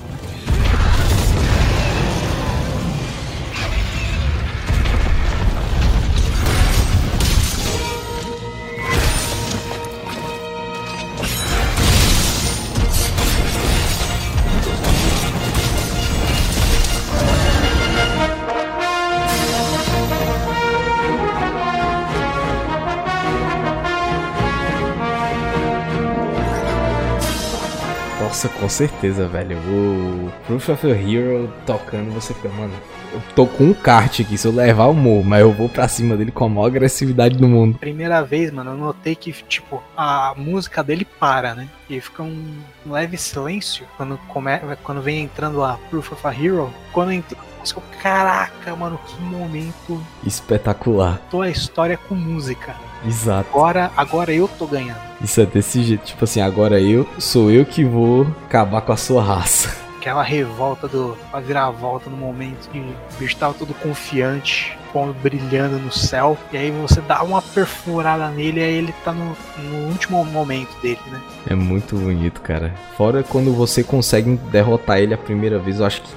Com certeza, velho. O Proof of a Hero tocando, você fica, mano, eu tô com um kart aqui, se eu levar o morro, mas eu vou pra cima dele com a maior agressividade do mundo. Primeira vez, mano, eu notei que, tipo, a música dele para, né? E fica um leve silêncio quando, come... quando vem entrando a Proof of a Hero. Quando entra música, caraca, mano, que momento espetacular. Tô a história com música. Exato. Agora, agora eu tô ganhando. Isso é desse jeito, tipo assim, agora eu sou eu que vou acabar com a sua raça. Aquela revolta do. a volta no momento que o bicho tava todo confiante, como brilhando no céu. E aí você dá uma perfurada nele e aí ele tá no, no último momento dele, né? É muito bonito, cara. Fora quando você consegue derrotar ele a primeira vez, eu acho que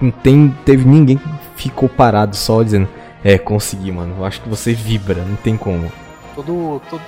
não tem, teve ninguém que ficou parado só dizendo, é, consegui, mano. Eu acho que você vibra, não tem como todo, todo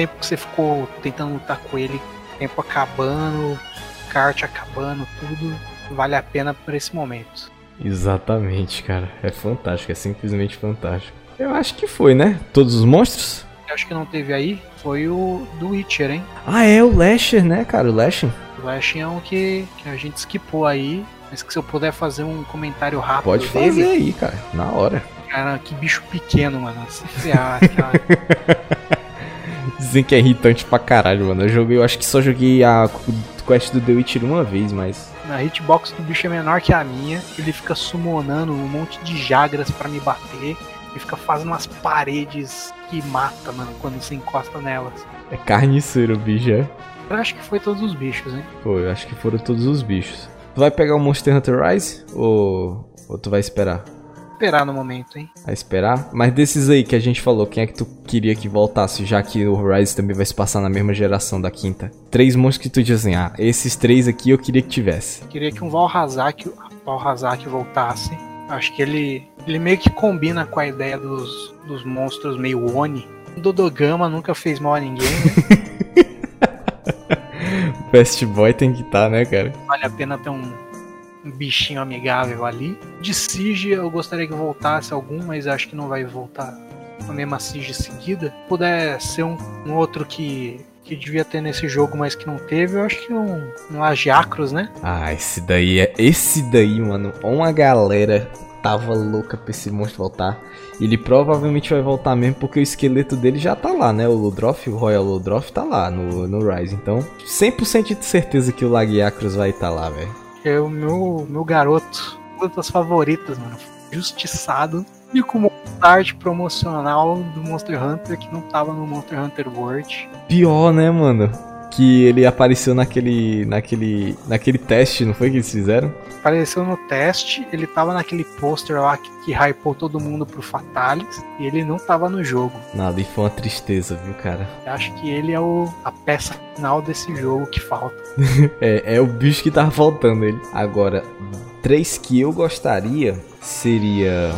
tempo que você ficou tentando lutar com ele, tempo acabando, kart acabando, tudo vale a pena por esse momento. Exatamente, cara. É fantástico, é simplesmente fantástico. Eu acho que foi, né? Todos os monstros? Eu acho que não teve aí, foi o do Witcher, hein? Ah, é o Lasher, né, cara? O Lasher. O Lasher é um que, que a gente skipou aí, mas que se eu puder fazer um comentário rápido Pode fazer aí, cara, na hora. Cara, que bicho pequeno, mano. Se ferrar, cara. [laughs] Dizem que é irritante pra caralho, mano. Eu joguei, eu acho que só joguei a quest do The Witcher uma vez, mas. Na hitbox do bicho é menor que a minha. Ele fica summonando um monte de jagras para me bater. E fica fazendo umas paredes que mata, mano, quando você encosta nelas. É carniceiro o bicho, é? Eu acho que foi todos os bichos, hein? Pô, eu acho que foram todos os bichos. Tu vai pegar o Monster Hunter Rise? Ou, ou tu vai esperar? Esperar no momento, hein? A esperar? Mas desses aí que a gente falou, quem é que tu queria que voltasse, já que o Horizon também vai se passar na mesma geração da quinta? Três monstros que tu diz assim, ah, esses três aqui eu queria que tivesse. Queria que um Valhazak, Valhazak voltasse. Acho que ele, ele meio que combina com a ideia dos, dos monstros meio Oni. O Dodogama nunca fez mal a ninguém, né? [laughs] Best Boy tem que estar, tá, né, cara? Vale a pena ter um, um bichinho amigável ali. De Siege eu gostaria que voltasse algum, mas acho que não vai voltar a mesma siege seguida, puder ser um, um outro que que devia ter nesse jogo, mas que não teve, eu acho que um, um Agiacros, né? Ah, esse daí é. Esse daí, mano. Uma galera tava louca pra esse monstro voltar. Ele provavelmente vai voltar mesmo porque o esqueleto dele já tá lá, né? O Ludroth, o Royal Ludroth tá lá no, no Rise. Então, 100% de certeza que o Lagiacros vai estar tá lá, velho. É o meu, meu garoto, das favoritas, mano. Justiçado. E com arte promocional do Monster Hunter que não tava no Monster Hunter World. Pior, né, mano? Que ele apareceu naquele. naquele. naquele teste, não foi que eles fizeram? Apareceu no teste, ele tava naquele pôster lá que, que hypou todo mundo pro Fatalis e ele não tava no jogo. Nada, e foi uma tristeza, viu, cara? Eu acho que ele é o, a peça final desse jogo que falta. [laughs] é, é o bicho que tava faltando ele. Agora, três que eu gostaria seria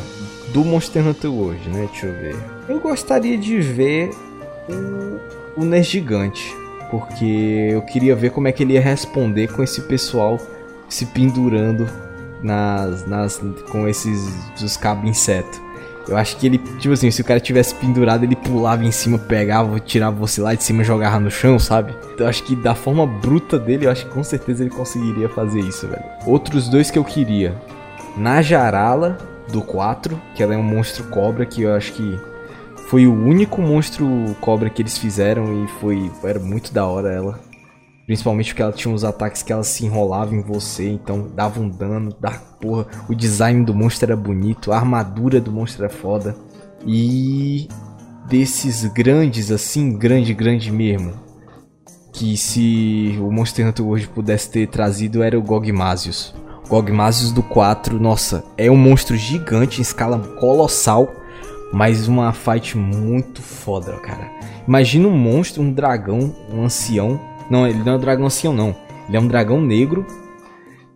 do Monster Hunter World, né? Deixa eu ver. Eu gostaria de ver o, o Nes Gigante, porque eu queria ver como é que ele ia responder com esse pessoal se pendurando nas, nas com esses dos cabos inseto. Eu acho que ele, tipo assim, se o cara tivesse pendurado, ele pulava em cima, pegava, tirava você lá de cima jogava no chão, sabe? Então eu acho que da forma bruta dele, eu acho que com certeza ele conseguiria fazer isso, velho. Outros dois que eu queria. Najarala do 4, que ela é um monstro cobra que eu acho que foi o único monstro cobra que eles fizeram e foi era muito da hora ela. Principalmente porque ela tinha uns ataques que ela se enrolava em você, então dava um dano, da porra. O design do monstro era bonito, a armadura do monstro era foda. E desses grandes assim, grande, grande mesmo, que se o Monster Hunter World pudesse ter trazido era o Gogmasius. Gogmasius do 4, nossa, é um monstro gigante em escala colossal, mas uma fight muito foda, cara. Imagina um monstro, um dragão, um ancião. Não, ele não é um dragão ancião, não. Ele é um dragão negro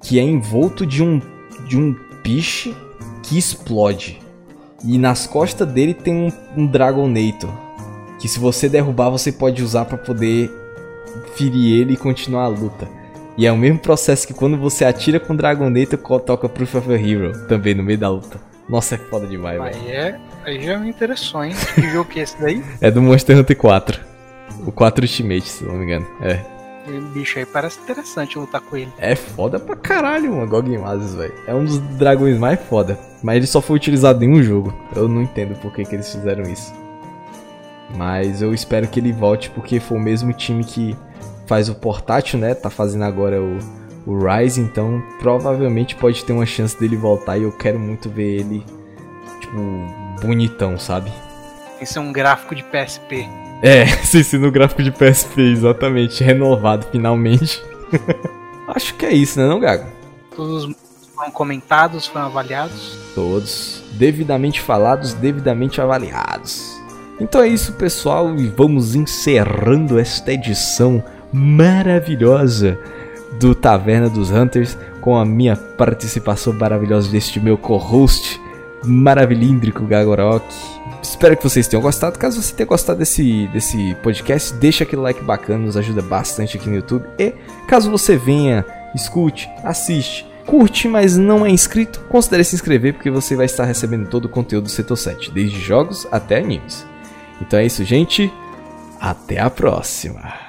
que é envolto de um de um piche que explode. E nas costas dele tem um, um Dragonator. Que se você derrubar, você pode usar para poder ferir ele e continuar a luta. E é o mesmo processo que quando você atira com Dragonator, toca Proof of a Hero também no meio da luta. Nossa, é foda demais, velho. Aí, é, aí já me interessou, hein? Que jogo que é esse daí? [laughs] É do Monster Hunter 4. O 4 Ultimate, se não me engano. É. O bicho aí parece interessante lutar com ele. É foda pra caralho, mano. Gogmazes, velho. É um dos dragões mais foda. Mas ele só foi utilizado em um jogo. Eu não entendo por que, que eles fizeram isso. Mas eu espero que ele volte porque foi o mesmo time que faz o portátil, né? Tá fazendo agora o, o Rise, então provavelmente pode ter uma chance dele voltar e eu quero muito ver ele, tipo, bonitão, sabe? Esse é um gráfico de PSP. É, [laughs] sim, sim, no gráfico de PSP, exatamente, renovado finalmente. [laughs] Acho que é isso, né, não, Gago? Todos foram comentados, foram avaliados? Todos. Devidamente falados, devidamente avaliados. Então é isso, pessoal, e vamos encerrando esta edição maravilhosa do Taverna dos Hunters, com a minha participação maravilhosa deste meu co-host maravilhíndrico Gagorok. Espero que vocês tenham gostado. Caso você tenha gostado desse, desse podcast, deixa aquele like bacana, nos ajuda bastante aqui no YouTube. E caso você venha, escute, assiste, curte, mas não é inscrito, considere se inscrever porque você vai estar recebendo todo o conteúdo do Setor 7, desde jogos até animes. Então é isso, gente. Até a próxima.